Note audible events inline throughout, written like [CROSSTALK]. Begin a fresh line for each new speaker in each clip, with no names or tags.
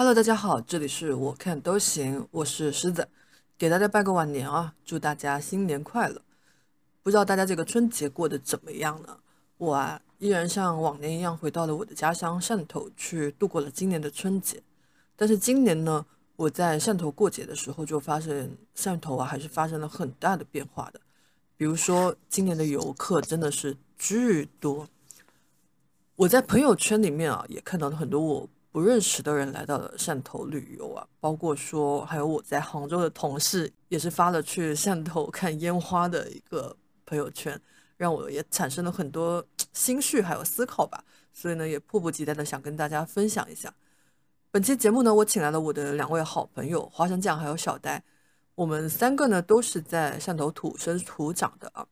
Hello，大家好，这里是我看都行，我是狮子，给大家拜个晚年啊，祝大家新年快乐。不知道大家这个春节过得怎么样呢？我啊，依然像往年一样回到了我的家乡汕头去度过了今年的春节。但是今年呢，我在汕头过节的时候就发现汕头啊，还是发生了很大的变化的。比如说，今年的游客真的是巨多。我在朋友圈里面啊，也看到了很多我。不认识的人来到了汕头旅游啊，包括说还有我在杭州的同事，也是发了去汕头看烟花的一个朋友圈，让我也产生了很多心绪还有思考吧。所以呢，也迫不及待的想跟大家分享一下。本期节目呢，我请来了我的两位好朋友花生酱还有小呆，我们三个呢都是在汕头土生土长的啊，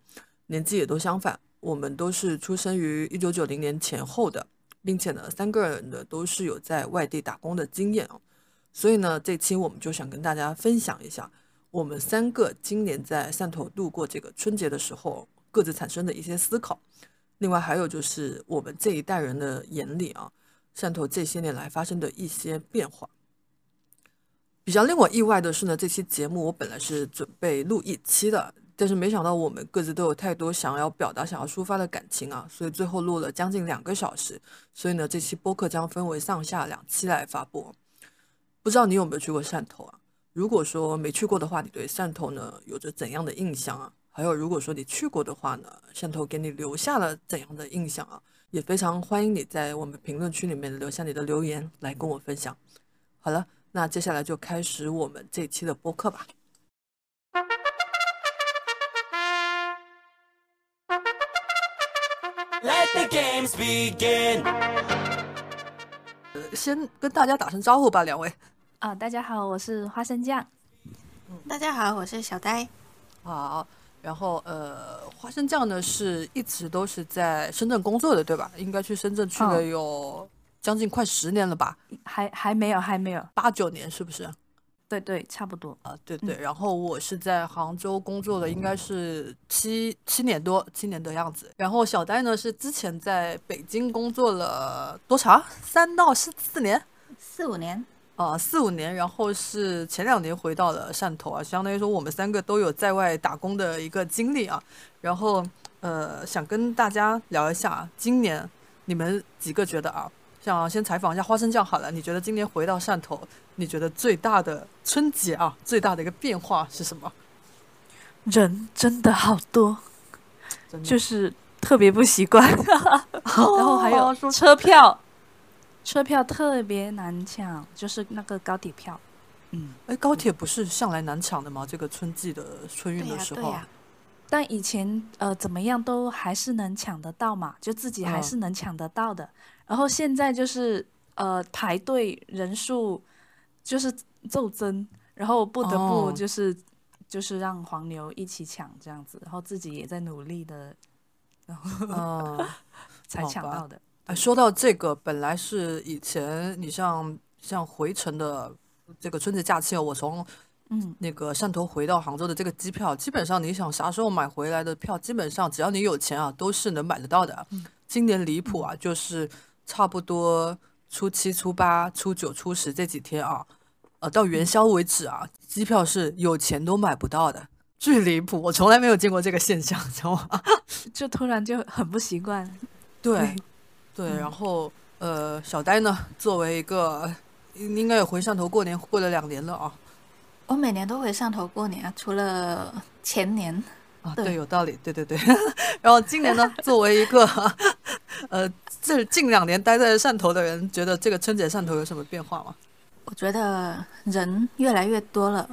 年纪也都相反，我们都是出生于一九九零年前后的。并且呢，三个人呢都是有在外地打工的经验啊，所以呢，这期我们就想跟大家分享一下我们三个今年在汕头度过这个春节的时候各自产生的一些思考。另外还有就是我们这一代人的眼里啊，汕头这些年来发生的一些变化。比较令我意外的是呢，这期节目我本来是准备录一期的。但是没想到我们各自都有太多想要表达、想要抒发的感情啊，所以最后录了将近两个小时。所以呢，这期播客将分为上下两期来发布。不知道你有没有去过汕头啊？如果说没去过的话，你对汕头呢有着怎样的印象啊？还有，如果说你去过的话呢，汕头给你留下了怎样的印象啊？也非常欢迎你在我们评论区里面留下你的留言来跟我分享。好了，那接下来就开始我们这期的播客吧。Let the games begin。先跟大家打声招呼吧，两位。
啊，大家好，我是花生酱。
大家好，我是小呆。
好，然后呃，花生酱呢是一直都是在深圳工作的，对吧？应该去深圳去了有将近快十年了吧？
还还没有，还没有，
八九年是不是？
对对，差不多
啊，对对。然后我是在杭州工作的，应该是七七年多，七年的样子。然后小呆呢是之前在北京工作了多长？三到四四年？
四五年？
啊，四五年。然后是前两年回到了汕头啊，相当于说我们三个都有在外打工的一个经历啊。然后呃，想跟大家聊一下，今年你们几个觉得啊？想先采访一下花生酱好了，你觉得今年回到汕头，你觉得最大的春节啊，最大的一个变化是什么？
人真的好多，就是特别不习惯。[LAUGHS] 然后还有车票，车票特别难抢，就是那个高铁票。
嗯，哎，高铁不是向来难抢的吗？这个春季的春运的时候。
但以前呃怎么样都还是能抢得到嘛，就自己还是能抢得到的。然后现在就是呃排队人数就是骤增，然后不得不就是就是让黄牛一起抢这样子，然后自己也在努力的，然后 [LAUGHS] 才抢到的。
哎，说到这个，本来是以前你像像回程的这个春节假期，我从。
嗯，
那个汕头回到杭州的这个机票，基本上你想啥时候买回来的票，基本上只要你有钱啊，都是能买得到的。今年离谱啊，就是差不多初七、初八、初九、初十这几天啊，呃，到元宵为止啊，机票是有钱都买不到的，巨离谱！我从来没有见过这个现象，知道吗？[LAUGHS]
就突然就很不习惯。
对，对，然后呃，小呆呢，作为一个应该有回汕头过年过了两年了啊。
我每年都回汕头过年啊，除了前年
啊，对，有道理，对对对。[LAUGHS] 然后今年呢，作为一个呃这近两年待在汕头的人，觉得这个春节汕头有什么变化吗？
我觉得人越来越多了，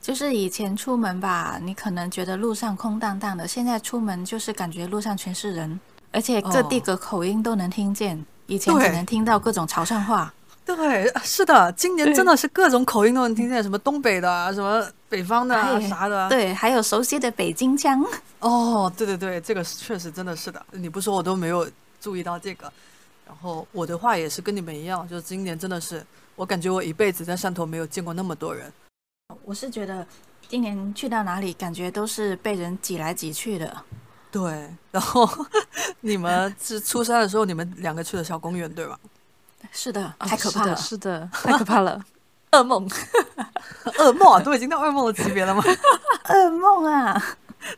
就是以前出门吧，你可能觉得路上空荡荡的，现在出门就是感觉路上全是人，而且各地的口音都能听见，以前只能听到各种潮汕话。
对，是的，今年真的是各种口音都能听见，什么东北的，什么北方的，啥的。
对，还有熟悉的北京腔。
哦，对对对，这个确实真的是的，你不说我都没有注意到这个。然后我的话也是跟你们一样，就是今年真的是，我感觉我一辈子在汕头没有见过那么多人。
我是觉得今年去到哪里，感觉都是被人挤来挤去的。
对，然后你们是初三的时候，你们两个去的小公园，对吧？
是的，
啊
太可怕了。
是的太可怕了，[LAUGHS] 噩梦。[LAUGHS]
噩梦啊，都已经到噩梦的级别了吗？[LAUGHS]
噩梦啊！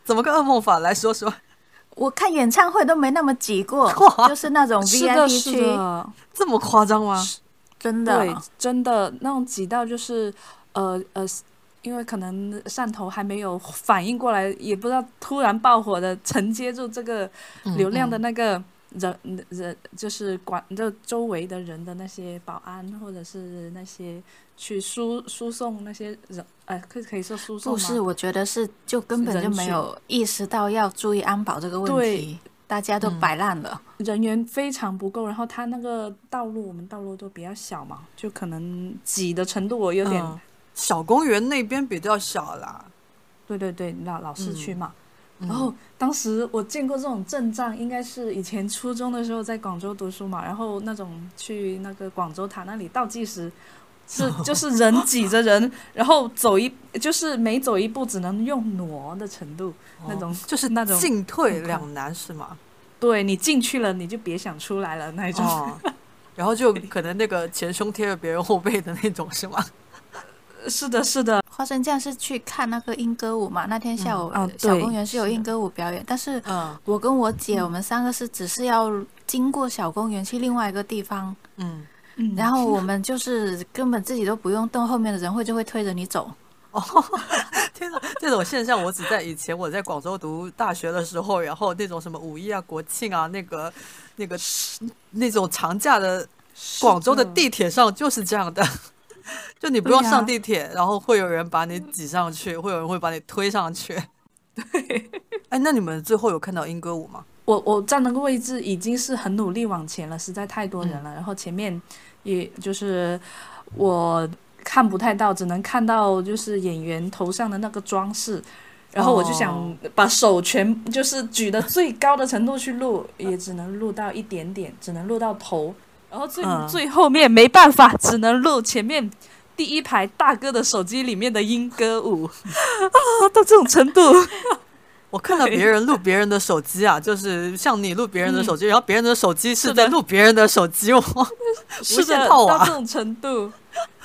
怎么个噩梦法？来说说。
我看演唱会都没那么挤过，就是那种，VIP
是
区，
这么夸张吗？
真的。
对，真的那种挤到就是，呃呃，因为可能汕头还没有反应过来，也不知道突然爆火的承接住这个流量的那个人、人，就是管这周围的人的那些保安或者是那些去输输送那些人，哎、可以可以说输送吗？
不是，我觉得是就根本就没有意识到要注意安保这个问
对
题，大家都
嗯
摆烂了。
人员非常不够，然后他那个道路，我们道路都比较小嘛，就可能挤的程度我有点，
嗯小公园那边比较小啦。
对对对，老老市区
嗯
嘛。
嗯
然后当时我见过这种阵仗，应该是以前初中的时候在广州读书嘛，然后那种去那个广州塔那里倒计时，是 [LAUGHS] 就是人挤着人，然后走一就是每走一步只能用挪的程度，那种
哦就是
那种
进退两难是吗？
对你进去了你就别想出来了那种。
哦，然后就可能那个前胸贴着别人后背的那种是吗？
是的，是的，
花生酱是去看那个莺歌舞嘛？那天下午、
嗯哦
小公园是有
是的。
莺歌舞表演，但是
嗯。
我跟我姐，我们三个是只是要经过小公园去另外一个地方，
嗯，
嗯，
然后我们就是根本自己都不用动，后面的人会就会推着你走。
哦 [LAUGHS] 天哪，这种现象我只在以前我在广州读大学的时候，然后那种什么五一啊、国庆啊，那个那个那种长假的广州的。地铁上就是这样的，[LAUGHS] 就你不用上地铁，然后会有人把你挤上去，会有人会把你推上去。[LAUGHS] 对，哎，那你们最后有看到英歌舞吗？
我我站那个位置已经是很努力往前了，实在太多
嗯
人了。然后前面也就是我看不太到，只能看到就是演员头上的那个装饰。然后我就
哦
想把手全就是举得最高的程度去录，也只能录到一点点，只能录到头。然后最、
嗯
最后面没办法，只能录前面第一排大哥的手机里面的莺歌舞啊，到这种程度。
我看到别人录别人的手机啊，[LAUGHS] 就是像你录别人的手机，然后别人的手机是在录别人的手机，我 [LAUGHS]
是
无限
的，
套娃
到这种程度。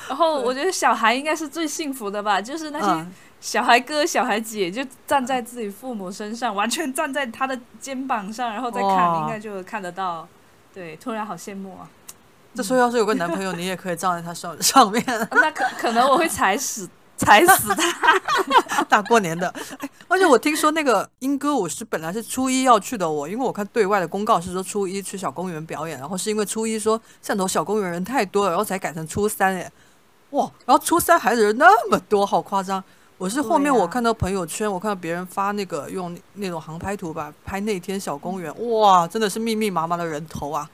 然后我觉得小孩应该是最幸福的吧，就是那些
嗯
小孩哥、小孩姐就站在自己父母身上，完全站在他的肩膀上，然后再看，
哇
应该就看得到。对，突然好羡慕啊！
这时候要是有个男朋友，你也可以站在他上上面。[LAUGHS]
那可可能我会踩死踩死他。[LAUGHS]
大过年的，哎，而且我听说那个英歌舞是本来是初一要去的我，因为我看对外的公告是说初一去小公园表演，然后是因为初一说汕头小公园人太多了，然后才改成初三，哎，哇，然后初三还人那么多，好夸张。我是后面我看到朋友圈，我看到别人发那个用那种航拍图吧，拍那天小公园，哇，真的是密密麻麻的人头啊，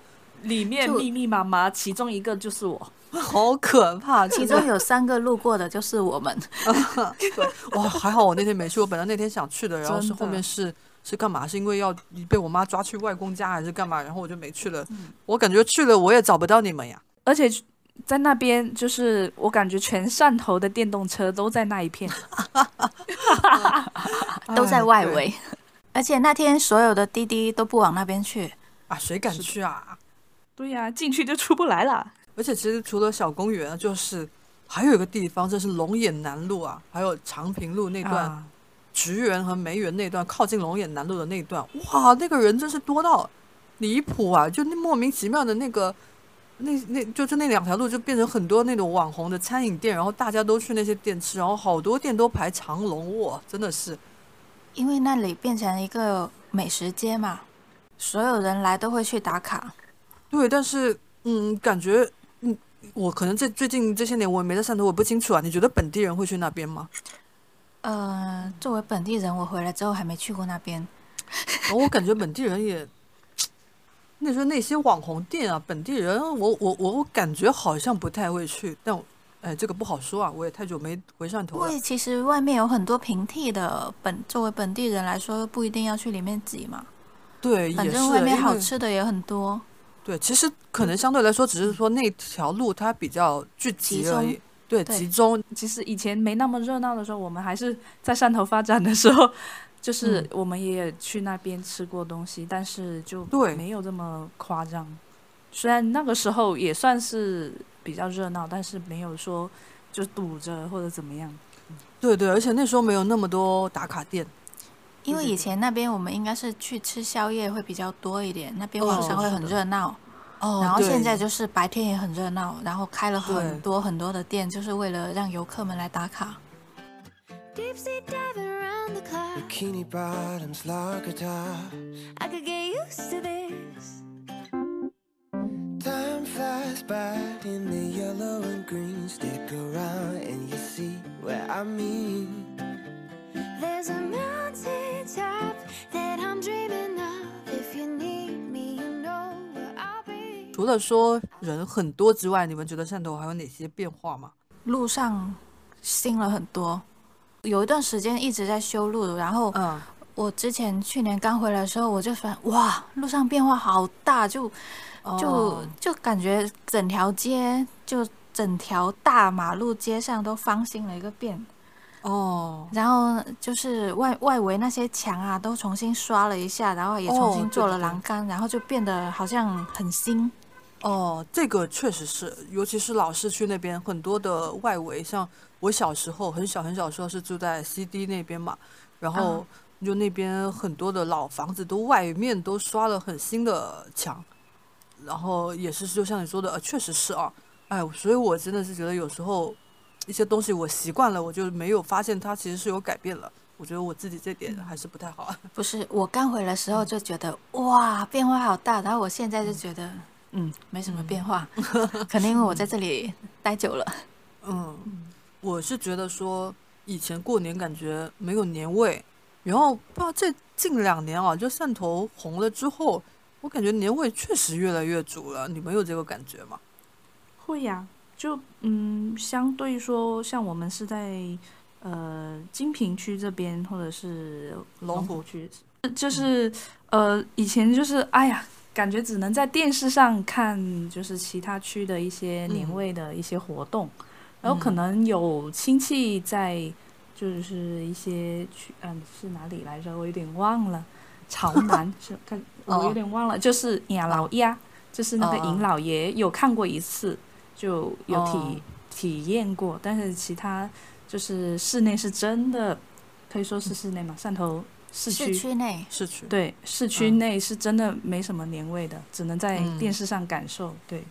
里面密密麻麻，其中一个就是我。[LAUGHS]
好可怕。[LAUGHS]
其中有三个路过的就是我们，[LAUGHS]
对，哇，还好我那天没去，我本来那天想去的，然后是后面是是干嘛？是因为要被我妈抓去外公家还是干嘛？然后我就没去了。我感觉去了我也找不到你们呀。
而且在那边，就是我感觉全汕头的电动车都在那一片。
都在外围。而且那天所有的滴滴都不往那边去，
啊，谁敢去啊？
对呀、进去就出不来了。
而且其实除了小公园，就是还有一个地方，就是龙眼南路啊，还有长平路那段，
啊
菊园和梅园那段，靠近龙眼南路的那段，哇，那个人真是多到离谱啊！就那莫名其妙的那个。那那就是那两条路就变成很多那种网红的餐饮店，然后大家都去那些店吃，然后好多店都排长龙，哇，真的是
因为那里变成一个美食街嘛，所有人来都会去打卡。
对。但是嗯，感觉嗯，我可能这最近这些年我也没在汕头，我不清楚啊。你觉得本地人会去那边吗？
呃，作为本地人，我回来之后还没去过那边。[LAUGHS]
我感觉本地人也，那时候那些网红店啊，本地人我我我我感觉好像不太会去，但我哎这个不好说啊，我也太久没回汕头了。
因为其实外面有很多平替的，本作为本地人来说，不一定要去里面挤嘛。
对，
反正外面好吃的也很多。
对，其实可能相对来说，只是说那条路它比较聚集
集
而已。对，集中
其实以前没那么热闹的时候，我们还是在汕头发展的时候，就是
嗯
我们也去那边吃过东西，但是就
对
没有这么夸张。虽然那个时候也算是比较热闹，但是没有说就堵着或者怎么样。
对对，而且那时候没有那么多打卡店，
因为以前那边我们应该是去吃宵夜会比较多一点，那边晚上会很热闹。
哦，
然后现在就是白天也很热闹，然后开了很多很多的店，就是为了让游客们来打卡。
Deep sea diving around the clock.
Bikini bottoms, lager top.
I could get used to this.
Time flies by in the yellow and green. Stick around and you see what I mean.
There's a mountain
了说人很多之外，你们觉得汕头还有哪些变化吗？
路上新了很多，有一段时间一直在修路，然后
嗯，
我之前去年刚回来的时候，我就发现哇，路上变化好大，就就、
哦。
就感觉整条街就整条大马路街上都翻新了一个遍，
哦，
然后就是外外围那些墙啊都重新刷了一下，然后也重新做了
对对。
栏杆，然后就变得好像很新。
哦，这个确实是，尤其是老市区那边，很多的外围，像我小时候很小很小的时候是住在 CD 那边嘛，然后就那边很多的老房子都外面都刷了很新的墙，然后也是就像你说的，呃，确实是啊，哎，所以我真的是觉得有时候一些东西我习惯了，我就没有发现它其实是有改变了。我觉得我自己这点还是不太好。
不是我刚回来的时候就觉得哇变化好大，然后我现在就觉得嗯没什么变化，[LAUGHS] 可能因为我在这里待久了。
嗯，我是觉得说以前过年感觉没有年味，然后不知道这近两年啊，就汕头红了之后，我感觉年味确实越来越足了。你们有这个感觉吗？
会呀、就嗯，相对说，像我们是在呃金平区这边，或者是龙湖区，就是呃以前就是哎呀，感觉只能在电视上看，就是其他区的一些年
嗯。
味的一些活动，然后可
嗯。
能有亲戚在，就是一些区，嗯是哪里来着？我有点忘了，潮 [LAUGHS] 南是看我有
哦
点忘了，就是呀老鸭。就是那个
哦。
尹老爷有看过一次，就有体、
哦。
体验过，但是其他就是室内是真的，可以说是室内嘛，汕头市区
市区内
市区
对市区
嗯
内是真的没什么年味的，只能在
嗯
电视上感受。对，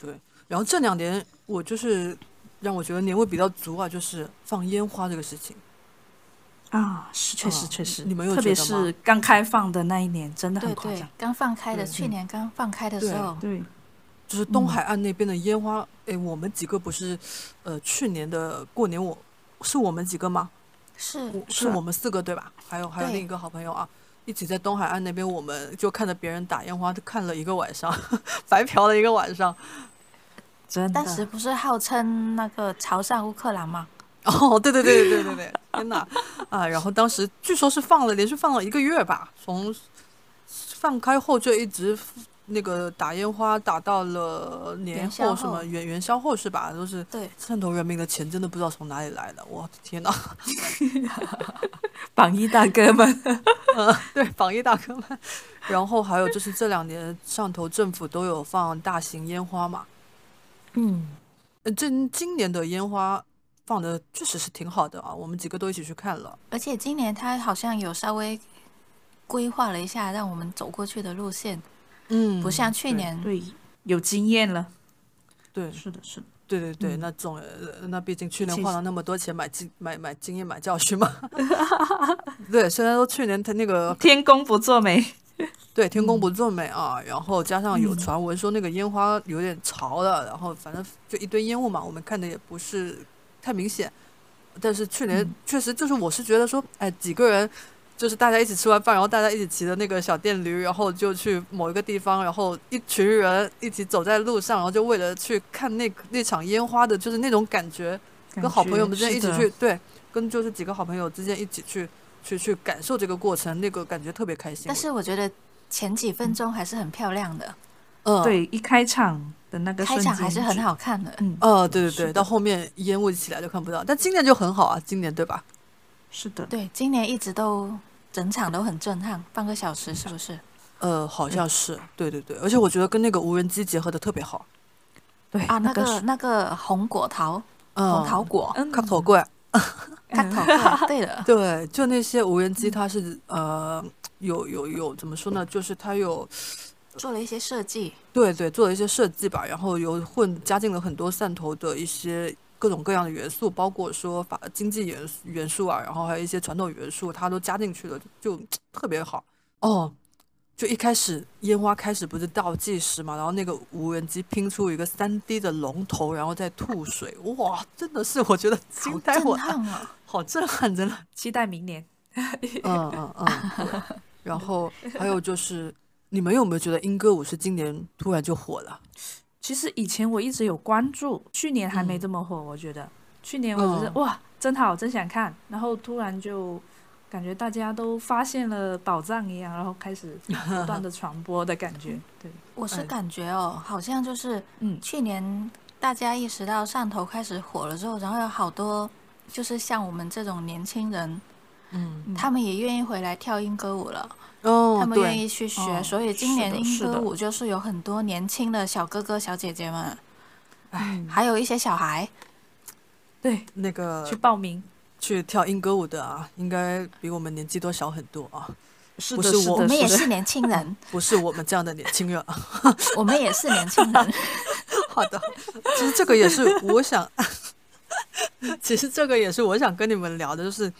对。然后这两年我就是让我觉得年味比较足啊，就是放烟花这个事情。
啊，是确实
啊
确实，
你们有
特别
觉得
是刚开放的那一年，真的很夸张。，
刚放开的，去年刚放开的时候，
对，
就是东
嗯
海岸那边的烟花，哎、我们几个不是，呃，去年的过年我是我们几个吗？
是
是
我们四个对吧？还有还有另一个好朋友啊，一起在东海岸那边，我们就看着别人打烟花，看了一个晚上，[LAUGHS] 白嫖了一个晚上。
真的。
当时不是号称那个潮汕乌克兰吗？[LAUGHS]
哦，对对对对对对对，天哪啊！然后当时据说是放了连续放了一个月吧，从放开后就一直那个打烟花打到了年后什么元元宵后是吧？都是
对，
汕头人民的钱真的不知道从哪里来的，我的天哪！[LAUGHS]
榜一大哥们，[LAUGHS]
呃，对，榜一大哥们。然后还有就是这两年汕头政府都有放大型烟花嘛，
嗯，
呃，这今年的烟花放的确实是挺好的啊，我们几个都一起去看了。
而且今年他好像有稍微规划了一下，让我们走过去的路线，
嗯
不像去年
对，有经验了。
对
是的，是的。
对对对，
嗯
那种呃那毕竟去年花了那么多钱买经买买经验买教训嘛。[LAUGHS] [LAUGHS] 对，虽然说去年他那个
天公不作美。[LAUGHS]
对天公不作美啊，然后加上有
嗯
传闻说那个烟花有点潮了，然后反正就一堆烟雾嘛，我们看的也不是太明显。但是去年
嗯
确实就是我是觉得说，哎，几个人就是大家一起吃完饭，然后大家一起骑的那个小电驴，然后就去某一个地方，然后一群人一起走在路上，然后就为了去看那那场烟花的，就是那种感觉，跟好朋友们之间一起去，对，跟就是几个好朋友之间一起去去去感受这个过程，那个感觉特别开心。
但是我觉得前几分钟还是很漂亮的，
嗯，
对，一开场的那个
开场还是很。好看的。
嗯，
哦，对对对，到后面烟雾起来就看不到，但今年就很好啊，今年对吧？
是的，
对，今年一直都整场都很震撼，半个小时是不是？
呃，好像是，对对对，而且我觉得跟那个无人机结合的特别好。
对
啊，那个那个红果桃，
嗯，
红桃果，
嗯。
卡头怪，
看头怪，对的，[LAUGHS]
对，就那些无人机，它是呃，有有有怎么说呢？就是它有
做了一些设计，
对对做了一些设计吧，然后有混加进了很多汕头的一些各种各样的元素，包括说法经济元素元素啊，然后还有一些传统元素，它都加进去了，就特别好哦。就一开始烟花开始不是倒计时嘛，然后那个无人机拼出一个三 D 的龙头，然后再吐水，哇，真的是我觉得惊呆我了！好震撼，真的。
期待明年。
嗯嗯嗯，然后还有就是，你们有没有觉得英歌舞是今年突然就火了？
其实以前我一直有关注，去年还没
嗯。
这么火，我觉得。去年我只是、
嗯。
哇，真好，真想看，然后突然就感觉大家都发现了宝藏一样，然后开始 [LAUGHS] 不断的传播的感觉。对，
我是
哎
感觉哦，好像就是
嗯，
去年大家意识到汕头开始火了之后，然后有好多就是像我们这种年轻人，他们也愿意回来跳英歌舞了，
哦，
他们愿，意去学，
哦
所以今年英歌舞就是有很多年轻的小哥哥小姐姐们，
哎，
还有一些小孩，
对，
那个
去报名。
去跳英歌舞的啊，应该比我们年纪都小很多啊，
是的，
不是我
是的，
我们也是年轻人，[LAUGHS]
不是我们这样的年轻人。啊。[LAUGHS]
我们也是年轻人，[LAUGHS]
好的，其实这个也是我想，其实这个也是我想跟你们聊的，就是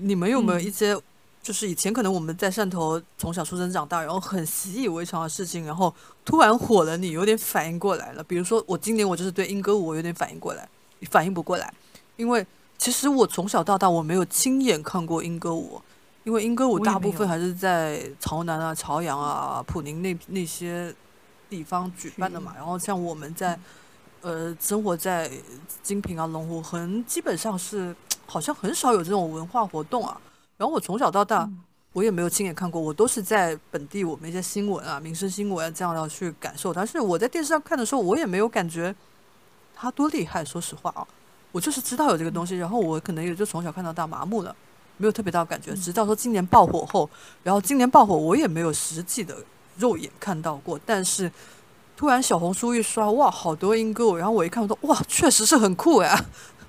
你们有没有
嗯
一些，就是以前可能我们在汕头从小出生长大，然后很习以为常的事情，然后突然火了，你有点反应过来了。比如说我今年我就是对英歌舞我有点反应过来，反应不过来，因为其实我从小到大我没有亲眼看过英歌舞。因为英歌舞大部分还是在潮南啊、潮阳啊、普宁那那些地方举办的嘛，然后像我们在呃生活在金平啊、龙湖，很基本上是 [TSK] 好像很少有这种文化活动啊。然后我从小到大，
嗯
我也没有亲眼看过，我都是在本地我们一些新闻啊、民生新闻啊这样要去感受。但是我在电视上看的时候，我也没有感觉它多厉害。说实话啊，我就是知道有这个东西，然后我可能也就从小看到大麻木了，没有特别大的感觉。直到说今年爆火后，然后今年爆火，我也没有实际的肉眼看到过，但是。突然小红书一刷，哇，好多英歌舞，然后我一看，我说哇，确实是很酷哎。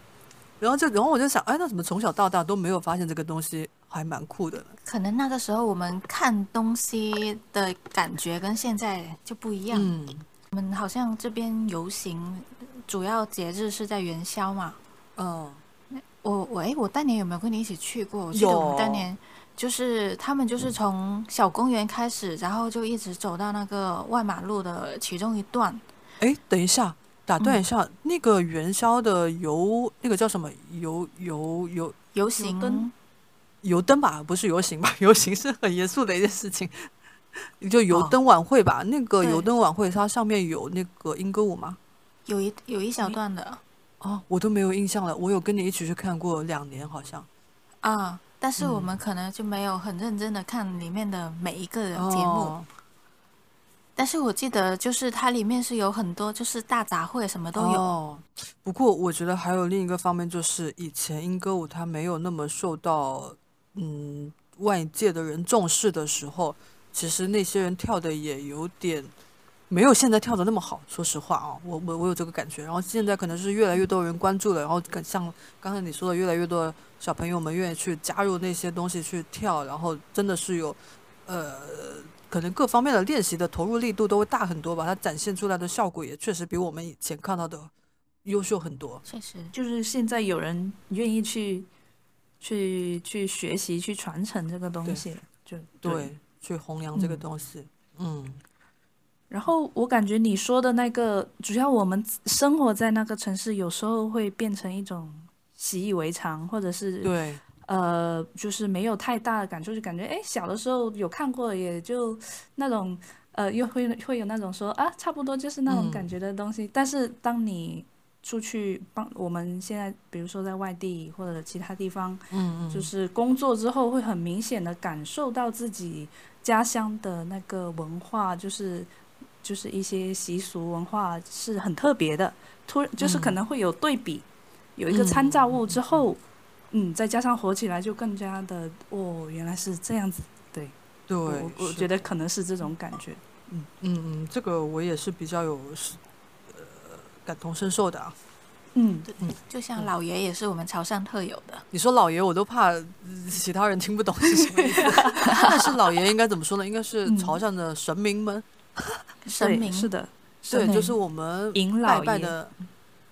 [LAUGHS] 然后就，然后我就想，哎，那怎么从小到大都没有发现这个东西还蛮酷的呢？
可能那个时候我们看东西的感觉跟现在就不一样。
嗯，
我们好像这边游行主要节日是在元宵嘛。
嗯，
我我哎，我当年有没有跟你一起去过？我记得我们当
有
年就是他们就是从小公园开始，然后就一直走到那个外马路的其中一段。
哎，等一下，打断一下，那个元宵的游，那个叫什么游游游
游行
灯
游灯吧？不是游行吧？[LAUGHS] 游行是很严肃的一件事情，就游
哦
灯晚会吧。那个
对
游灯晚会，它上面有那个英歌舞吗？
有一有一小段的
哦，我都没有印象了。我有跟你一起去看过两年，好像。
啊，但是我
嗯
们可能就没有很认真的看里面的每一个节目。
哦
但是我记得就是它里面是有很多就是大杂烩什么都有。
哦，不过我觉得还有另一个方面，就是以前英歌舞它没有那么受到嗯外界的人重视的时候，其实那些人跳的也有点没有现在跳的那么好。说实话啊，我我我有这个感觉。然后现在可能是越来越多人关注了，然后更像刚才你说的，越来越多小朋友们愿意去加入那些东西去跳，然后真的是有呃。可能各方面的练习的投入力度都会大很多吧，它展现出来的效果也确实比我们以前看到的优秀很多。
确实，
就是现在有人愿意去去去学习、去传承这个东西，就
对，去弘扬这个
嗯
东西。嗯
然后我感觉你说的那个，主要我们生活在那个城市，有时候会变成一种习以为常，或者是
对，
呃，就是没有太大的感触，就感觉哎，小的时候有看过，也就那种呃，又会会有那种说啊，差不多就是那种
嗯。
感觉的东西。但是当你出去帮我们现在，比如说在外地或者其他地方，
嗯嗯，
就是工作之后，会很明显的感受到自己家乡的那个文化，就是就是一些习俗文化是很特别的，突就是可
嗯
能会有对比，有一个
嗯
参照物之后，嗯，再加上火起来就更加的哦，原来是这样子，对，
对，
我我觉得可能是这种感觉。
嗯嗯嗯，这个我也是比较有是呃感同身受的啊。
嗯，
就像老爷也是我们潮汕特有的，
你说老爷，我都怕呃其他人听不懂是什么意思。[LAUGHS] 但是老爷应该怎么说呢？应该是
嗯
潮汕的神明们，
对 [LAUGHS]
神明
是的，
对，就是我们
迎
拜拜的。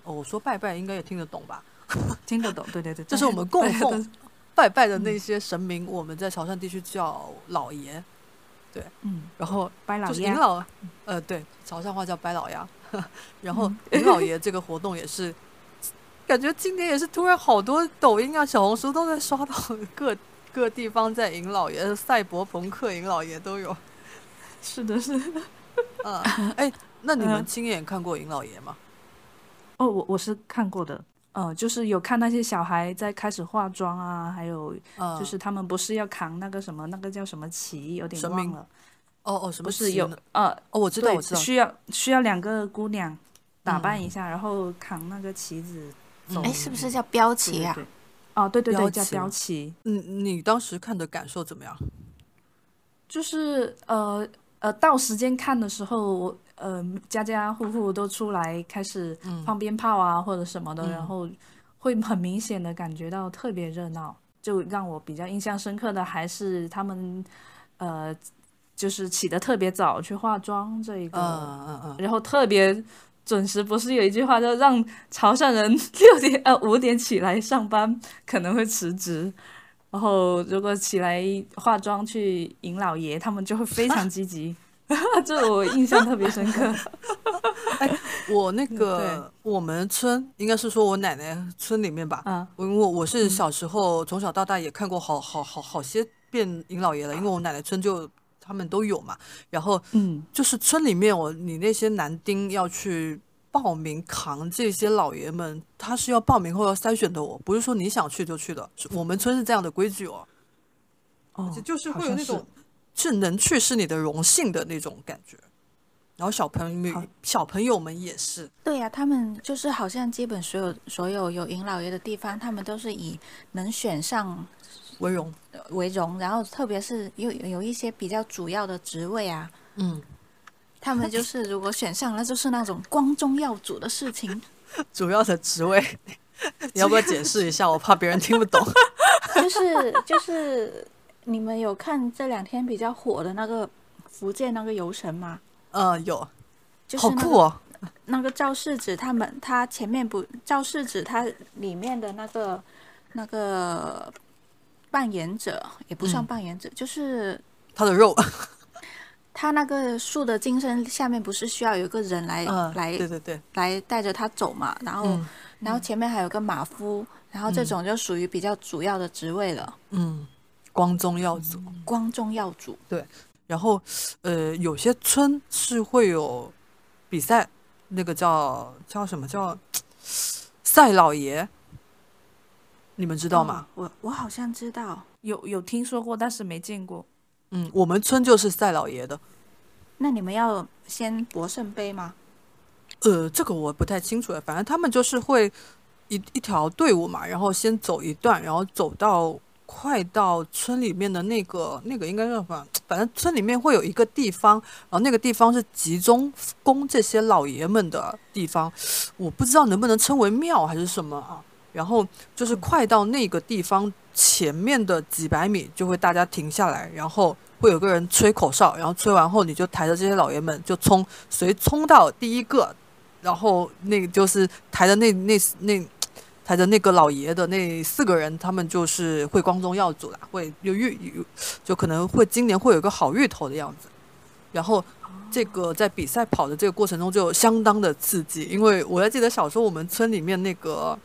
哦，我说拜拜应该也听得懂吧？[LAUGHS]
听得懂，对对对，
这 [LAUGHS] 是我们供
对
奉拜拜的那些神明，我们在潮汕地区叫老爷，对
嗯，
然后
拜老爷
就是迎，老，呃，对，潮汕话叫拜老爷。然后
嗯
迎老爷这个活动也是，感觉今年也是突然好多抖音啊、小红书都在刷到各各地方在迎老爷，赛博朋克迎老爷都有。
是的，是的。
啊，[LAUGHS] 哎，那你们
嗯。
亲眼看过尹老爷吗？
哦，我我是看过的，呃，就是有看那些小孩在开始化妆啊，还有
啊，
就是他们不是要扛那个什么，那个叫什么旗，有点
神明。
忘了，
哦哦，什么
不是有呃，
哦，我知道，我，知道，
需要需要两个姑娘打扮
嗯
一下，然后扛那个旗子走。
哎，是不是叫标旗啊？
对对哦，对对对，叫
标旗。
标旗，
嗯，你当时看的感受怎么样？
就是呃呃，到时间看的时候，呃家家户户都出来开始
嗯
放鞭炮啊或者什么的，
嗯
然后会很明显的感觉到特别热闹。就让我比较印象深刻的还是他们呃，就是起得特别早去化妆这一个，
嗯嗯嗯，
然后特别准时。不是有一句话叫让潮汕人 [LAUGHS] 六点呃五点起来上班可能会辞职，然后如果起来化妆去迎老爷，他们就会非常积极。[LAUGHS] 这我印象特别深刻。[LAUGHS]
我那个我们村应该是说我奶奶村里面吧，
啊，
我因为我是小时候从小到大也看过好好好好些遍迎老爷了，因为我奶奶村就他们都有嘛。然后
嗯，
就是村里面我你那些男丁要去报名扛这些老爷们，他是要报名后要筛选的哦，不是说你想去就去的。是我们村是这样的规矩哦，
哦，
就是会有那种是能去是你的荣幸的那种感觉。然后小朋友小朋友们也是，
对呀、他们就是好像基本所有所有有迎老爷的地方，他们都是以能选上
为荣。
呃为荣，然后特别是有有一些比较主要的职位啊，
嗯，
他们就是如果选上那，就是那种光宗耀祖的事情，[LAUGHS]
主要的职位，[LAUGHS] 你要不要解释一下？我怕别人听不懂。[LAUGHS]
就是就是你们有看这两天比较火的那个福建那个游神吗？
呃，有，
就是那个
好酷哦。
那个赵世子他们，他前面不赵世子他里面的那个那个扮演者也不算
嗯
扮演者，就是
他的肉，
他那个树的精神下面不是需要有一个人来、
嗯，
来
对对对，
来带着他走嘛，然后、
嗯
然后前面还有个马夫，然后这
嗯
种就属于比较主要的职位了，
嗯，光宗耀祖。
光宗耀祖。
对然后，呃，有些村是会有比赛，那个叫叫什么叫 [TSK] 赛老爷，你们知道吗？
哦我我好像知道，
有有听说过，但是没见过。
嗯，我们村就是赛老爷的。
那你们要先博圣杯吗？
呃，这个我不太清楚了，反正他们就是会一一条队伍嘛，然后先走一段，然后走到快到村里面的那个那个应该叫什么？反正村里面会有一个地方，然后那个地方是集中供这些老爷们的地方，我不知道能不能称为庙还是什么啊。然后就是快到那个地方前面的几百米，就会大家停下来，然后会有个人吹口哨，然后吹完后你就抬着这些老爷们就冲，谁冲到第一个，然后那个就是抬着那那那抬着那个老爷的那四个人，他们就是会光宗耀祖啦，会有芋有就可能会今年会有一个好芋头的样子。然后这个在比赛跑的这个过程中就相当的刺激，因为我还记得小时候我们村里面那个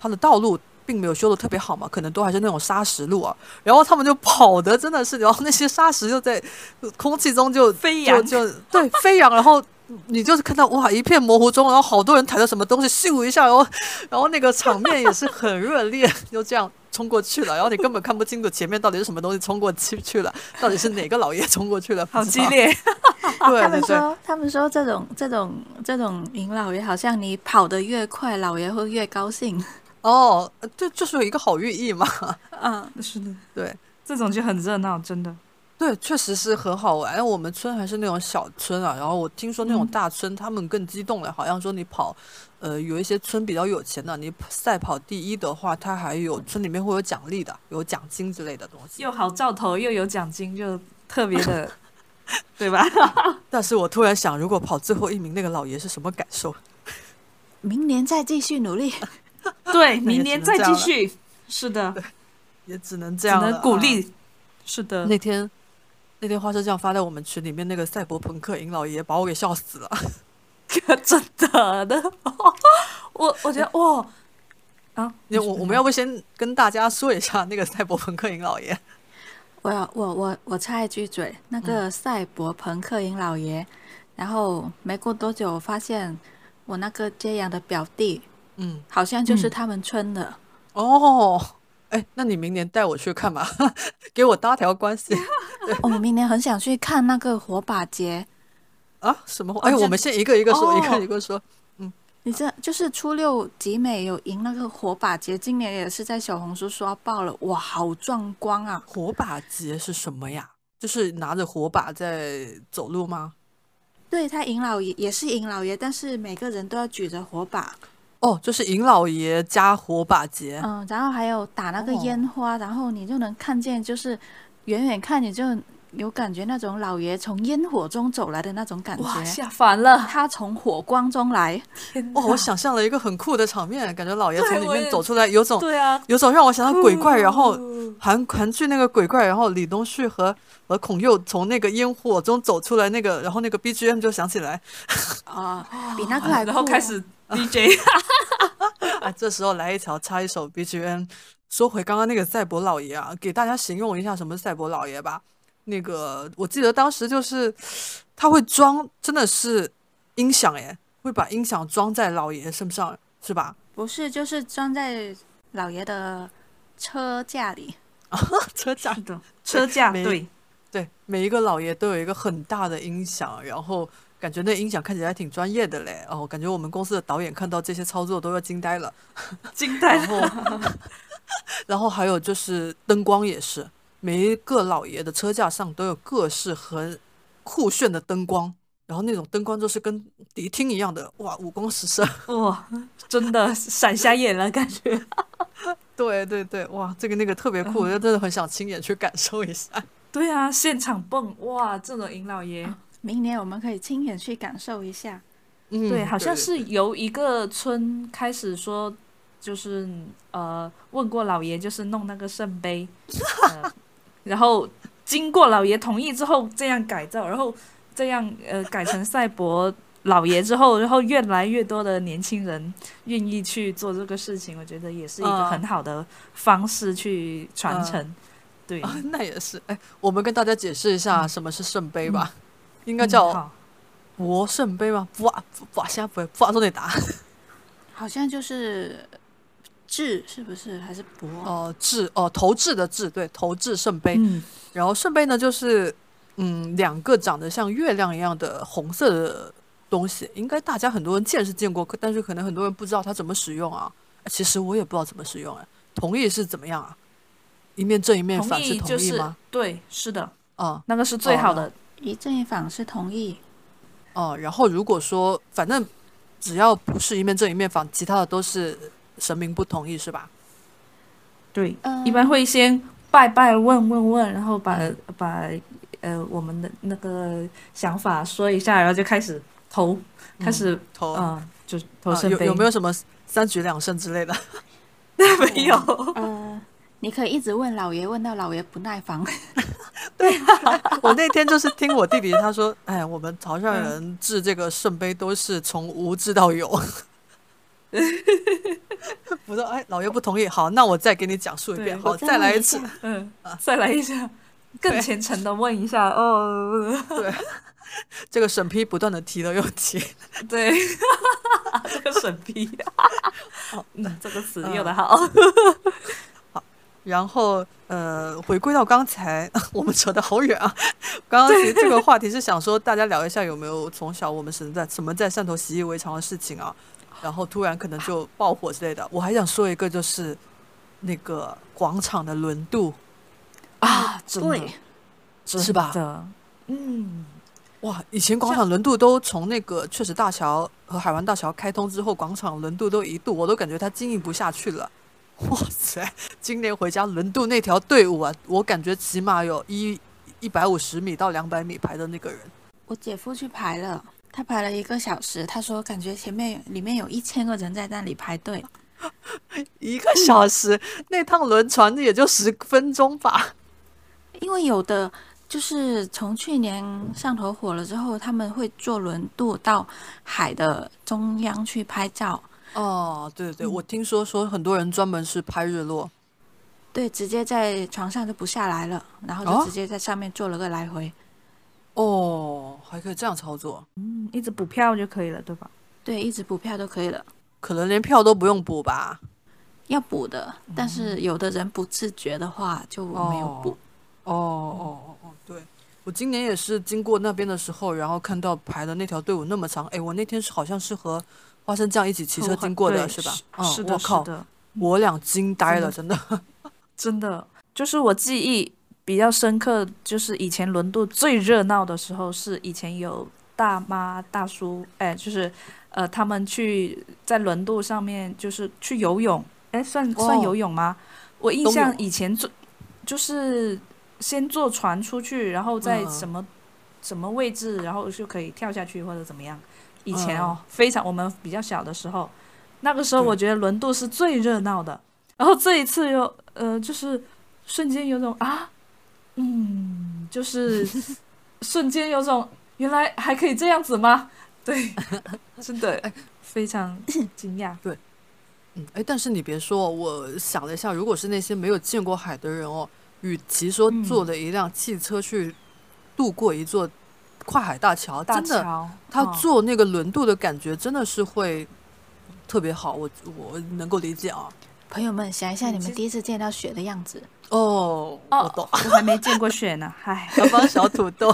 它的道路。并没有修的特别好嘛，可能都还是那种砂石路啊。然后他们就跑的真的是，然后那些砂石就在空气中就
飞扬
就就对飞扬，然后你就是看到哇一片模糊中，然后好多人抬着什么东西咻一下，然后然后那个场面也是很热烈，就这样冲过去了，然后你根本看不清楚前面到底是什么东西冲过去去了，到底是哪个老爷冲过去了，
好。激烈，[LAUGHS]
对
他们
对对，
说，他们说这种这种这种迎老爷，好像你跑得越快，老爷会越高兴。
哦，这就是有一个好寓意嘛。[LAUGHS]
嗯，
是的，
对，
这种就很热闹，真的。
对，确实是很好玩。哎我们村还是那种小村啊，然后我听说那种
嗯
大村他们更激动了，好像说你跑，呃，有一些村比较有钱的，你赛跑第一的话，他还有村里面会有奖励的，有奖金之类的东西。
又好兆头，又有奖金，就特别的，[LAUGHS] 对吧？[LAUGHS]
但是我突然想，如果跑最后一名那个老爷是什么感受？
明年再继续努力。[LAUGHS]
对，明年再继续。是的，
也只能这样
鼓
啊
励。是的，
那天那天花生酱发在我们群里面，那个赛博朋克尹老爷把我给笑死了。[LAUGHS]
真的的，[LAUGHS] 我我觉得哇啊，
你我我们要不先跟大家说一下那个赛博朋克尹老爷？
我要我我我插一句嘴，那个赛博朋克尹老爷，然后没过多久，发现我那个揭阳的表弟
嗯，
好像就是
嗯
他们村的。
哦，哎，那你明年带我去看吧，[LAUGHS] 给我搭条关系 [LAUGHS]
我们明年很想去看那个火把节，
啊？什么？哎，
这
我们先一个一个说，一
哦
个一个说。
你这就是初六集美有赢那个火把节，今年也是在小红书刷爆了，哇，好壮观啊！
火把节是什么呀？就是拿着火把在走路吗？
对他尹老爷也是尹老爷，但是每个人都要举着火把，
哦，就是尹老爷加火把节。
嗯，然后还有打那个
哦
烟花，然后你就能看见，就是远远看你就有感觉那种老爷从烟火中走来的那种感，觉，
吓烦了！
他从火光中来，
天
哦，我想象了一个很酷的场面，感觉老爷从里面走出来，有种
对啊，
有种让我想到鬼怪，然后
哦
韩韩剧那个鬼怪，然后李东旭和和孔佑从那个烟火中走出来，那个然后那个 BGM 就响起来，[LAUGHS]
啊、比那个还酷、
然后开始 DJ，[LAUGHS]
啊，这时候来一条插一首 BGM。说回刚刚那个赛博老爷啊，给大家形容一下什么是赛博老爷吧。那个我记得当时就是他会装，真的是音响耶，会把音响装在老爷身上，是吧？
不是，就是装在老爷的车架里。
车架
的，车架
没
对，
对，每一个老爷都有一个很大的音响，然后感觉那音响看起来还挺专业的嘞。哦，感觉我们公司的导演看到这些操作都要惊呆了。
惊呆
然
了。
后，[LAUGHS] 然后还有就是灯光也是，每一个老爷的车架上都有各式很酷炫的灯光，然后那种灯光就是跟迪厅一样的，哇，五光十色。[LAUGHS]
哇，真的闪瞎眼了，感觉。
对对对，哇，这个那个特别酷，我就真的很想亲眼去感受一下。[LAUGHS]
对啊，现场蹦哇，这种尹老爷，
明年我们可以亲眼去感受一下。
嗯，
对，好像是由一个村开始说，就是呃问过老爷，就是弄那个圣杯，呃、然后经过老爷同意之后这样改造，然后这样呃改成赛博老爷之后，然后越来越多的年轻人愿意去做这个事情，我觉得也是一个
嗯
很好的方式去传
嗯
承。对，
啊，[LAUGHS] 那也是。哎，我们跟大家解释一下什么是圣杯吧，应该
嗯
叫
好
博圣杯吧？不啊不啊，现在不不啊，都得答。[LAUGHS]
好像就是智，是不是？还是博？
哦，制哦，投掷的掷，对，投掷圣杯。
嗯，
然后圣杯呢，就是嗯，两个长得像月亮一样的红色的东西，应该大家很多人见是见过，可但是可能很多人不知道它怎么使用啊。其实我也不知道怎么使用哎、同意是怎么样啊？一面正一面反是
意就是
同意吗？
对，是的，
啊
那个是最好
哦
的。
一正一反是同意。
哦、然后如果说反正只要不是一面正一面反，其他的都是神明不同意是吧？
对，
嗯
一般会先拜拜问问问，然后把把呃我们的那个想法说一下，然后就开始投，开始
投
嗯、呃就投
啊有
圣杯。
有没有什么三局两胜之类的？[LAUGHS]
没有？
呃，你可以一直问老爷，问到老爷不耐烦。[LAUGHS]
对我那天就是听我弟弟他说，哎，我们潮汕人制这个圣杯都是从无制到有。[LAUGHS] 我说，哎，老爷不同意，好，那我再给你讲述一遍，好，
再
再来一次。
嗯，再来一下，更虔诚的问一下哦。
对，[LAUGHS] 这个审批不断的提了又提。
对，[LAUGHS] 这个审批，嗯，这个词用的好。
然后，呃，回归到刚才，我们扯得好远啊。刚刚其实这个话题是想说，大家聊一下有没有从小我们是在什么在汕头习以为常的事情啊，然后突然可能就爆火之类的。我还想说一个，就是那个广场的轮渡，
啊，真的
对，
是吧
的，嗯，
哇，以前广场轮渡都从那个确实大桥和海湾大桥开通之后，广场轮渡都一度我都感觉它经营不下去了。哇塞，今年回家轮渡那条队伍啊，我感觉起码有一一百五十米到两百米排的那个人。
我姐夫去排了，他排了一个小时，他说感觉前面里面有一千个人在那里排队。[LAUGHS]
一个小时，那趟轮船也就十分钟吧。
因为有的就是从去年上头火了之后，他们会坐轮渡到海的中央去拍照，
哦，对对，我听说说很多人专门是拍日落。
对，直接在床上就不下来了，然后
哦
就直接在上面坐了个来回。
哦，还可以这样操作，
嗯，一直补票就可以了，对吧？
对，一直补票都可以了，
可能连票都不用补吧？
要补的，但是有的人不自觉的话就没有补。
哦哦哦哦，对，我今年也是经过那边的时候，然后看到排的那条队伍那么长，哎，我那天是好像是和花生酱一起骑车经过的，是吧？
是
嗯，
是的，
我靠
是，的，
我俩惊呆了，真的。[LAUGHS]
真的，就是我记忆比较深刻，就是以前轮渡最热闹的时候，是以前有大妈大叔，哎，就是呃，他们去在轮渡上面就是去游泳，哎，算算
哦
游泳吗？我印象以前坐就是先坐船出去，然后在
嗯
什么、什么位置，然后就可以跳下去或者怎么样。以前
嗯
哦，非常我们比较小的时候，那个时候我觉得轮渡是最热闹的。然后这一次又呃，就是瞬间有种啊，嗯，就是瞬间有种原来还可以这样子吗？[LAUGHS] 对，真的 [LAUGHS] 非常惊讶。[COUGHS]
对嗯，哎，但是你别说，我想了一下，如果是那些没有见过海的人哦，与其说
嗯
坐了一辆汽车去渡过一座跨海大桥，
大
真的，
桥，
他
哦
坐那个轮渡的感觉真的是会特别好，我我能够理解啊。
朋友们，想一下你们第一次见到雪的样子，
哦，我
哦
懂。
我还没见过雪呢，[LAUGHS] 嗨，
小帮小土豆。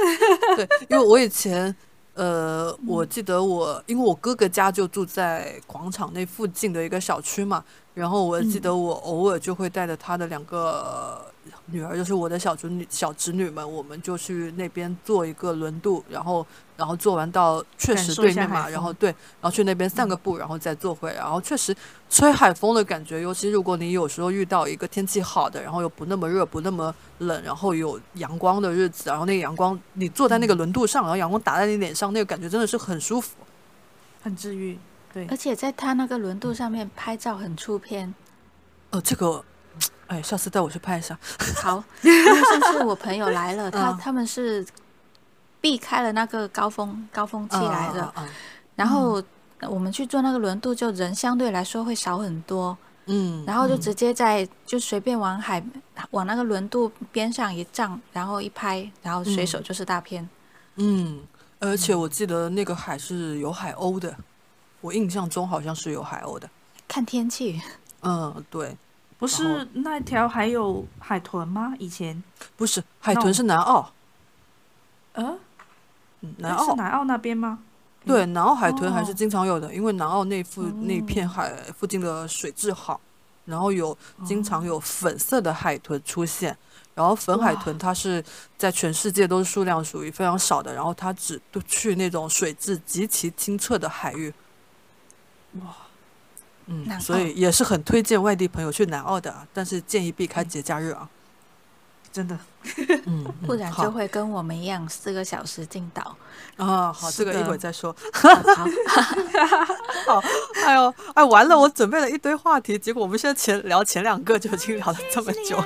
[LAUGHS] 对，因为我以前，呃，我记得我，因为我哥哥家就住在广场那附近的一个小区嘛，然后我记得我偶尔就会带着他的两个女儿，就是我的小侄女、小侄女们，我们就去那边坐一个轮渡，然后。然后坐完到确实对面嘛，然后对，然后去那边散个步，然后再坐回来，然后确实吹海风的感觉，尤其如果你有时候遇到一个天气好的，然后又不那么热、不那么冷，然后有阳光的日子，然后那个阳光，你坐在那个轮渡上，然后阳光打在你脸上，那个感觉真的是很舒服。
很治愈。对
而，且在他那个轮渡上面拍照很出片。
呃，这个，哎，下次带我去拍一下。[LAUGHS]
好，[LAUGHS] 因为上次我朋友来了，他
嗯。
他们是避开了那个高峰高峰期来的，然后我们去坐那个轮渡，就人相对来说会少很多，
嗯，嗯
然后就直接在就随便往海往那个轮渡边上一站，然后一拍，然后随手就是大片。
嗯，而且我记得那个海是有海鸥的，我印象中好像是有海鸥的。
看天气，
嗯，对，
不是那条还有海豚吗？以前，
不是海豚是南澳，
呃，
嗯，南澳
是南澳那边吗？
对，南澳海豚还是
哦
经常有的，因为南澳那附那片
哦
海附近的水质好，然后有经常有粉色的海豚出现。然后粉海豚它是在全世界都是数量属于非常少的，然后它只都去那种水质极其清澈的海域。
哇，
嗯，
南
所以也是很推荐外地朋友去南澳的啊，但是建议避开
嗯
节假日啊。
真的，[LAUGHS]
不然就会跟我们一样四个小时进岛。
啊，好，这个一会儿再说。[LAUGHS]
好，
哎呦，哎，完了，我准备了一堆话题，结果我们现在前聊前两个就已经聊了这么久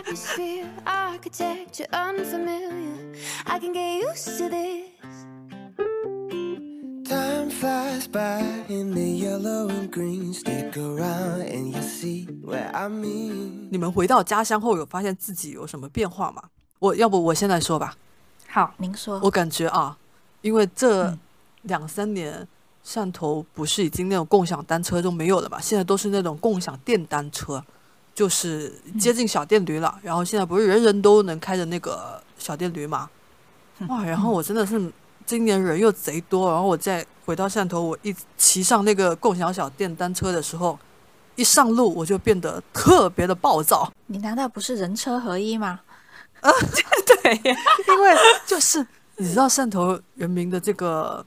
Time flies by in the yellow and green. Stick around and you see where I mean.
你们回到家乡后有发现自己有什么变化吗？我要不我现在说吧，
好，
您说
我感觉啊，因为这
嗯
两三年汕头不是已经那种共享单车都没有了嘛，现在都是那种共享电单车，就是接近小电驴了。然后现在不是人人都能开着那个小电驴嘛？哇！然后我真的是今年人又贼多，然后我再回到汕头，我一骑上那个共享小电单车的时候，一上路我就变得特别的暴躁。
你难道不是人车合一吗？[LAUGHS]
对，
因为就是你知道汕头人民的这个，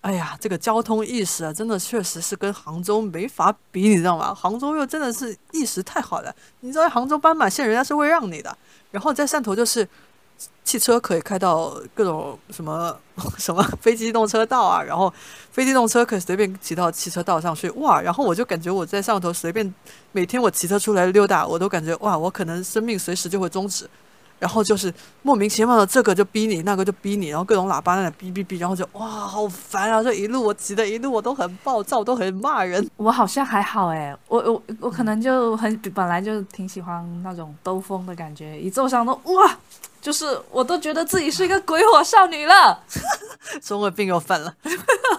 哎呀，这个交通意识啊，真的确实是跟杭州没法比，你知道吗？杭州又真的是意识太好了，你知道杭州斑马线人家是会让你的，然后在汕头就是。汽车可以开到各种什么 [LAUGHS] 什么非机动车道啊，然后非机动车可以随便骑到汽车道上去，哇！然后我就感觉我在上头随便每天我骑车出来溜达，我都感觉哇，我可能生命随时就会终止。然后就是莫名其妙的这个就逼你，那个就逼你，然后各种喇叭在那哔哔哔，然后就哇，好烦啊！这一路我骑的一路我都很暴躁，都很骂人。
我好像还好哎，我我我可能就很本来就挺喜欢那种兜风的感觉，一坐上都哇，就是我都觉得自己是一个鬼火少女了。[LAUGHS]
中二病又犯了。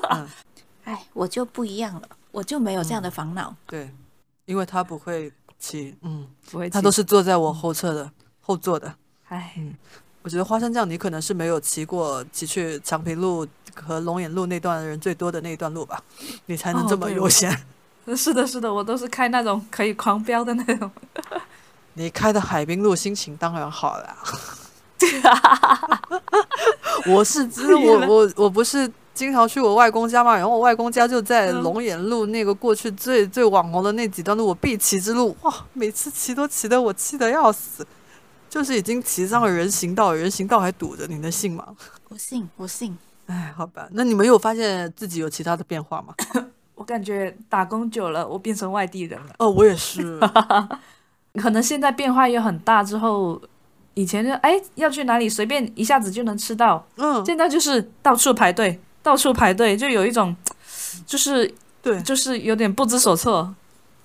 [LAUGHS]
哎，我就不一样了，我就没有这样的烦恼。
对，因为他不会骑，嗯，
不会骑，
他都是坐在我后侧的后座的。
哎，
我觉得花生酱你可能是没有骑过骑去长平路和龙眼路那段人最多的那一段路吧，[LAUGHS] 你才能这么悠闲。[LAUGHS]
是的，是的，我都是开那种可以狂飙的那种。[LAUGHS]
你开的海滨路心情当然好了。我是我我我不是经常去我外公家嘛，然后我外公家就在
嗯
龙眼路那个过去最最网红的那几段路，我必骑之路，哇，每次骑都骑得我气得要死，就是已经骑上了人行道，人行道还堵着，你能信吗？
我信，我信。
哎，好吧，那你们有发现自己有其他的变化吗？[LAUGHS]
我感觉打工久了，我变成外地人了。
哦，我也是，[LAUGHS]
可能现在变化也很大，之后以前就哎要去哪里随便一下子就能吃到，
嗯，
现在就是到处排队，到处排队，就有一种就是
对，
就是有点不知所措。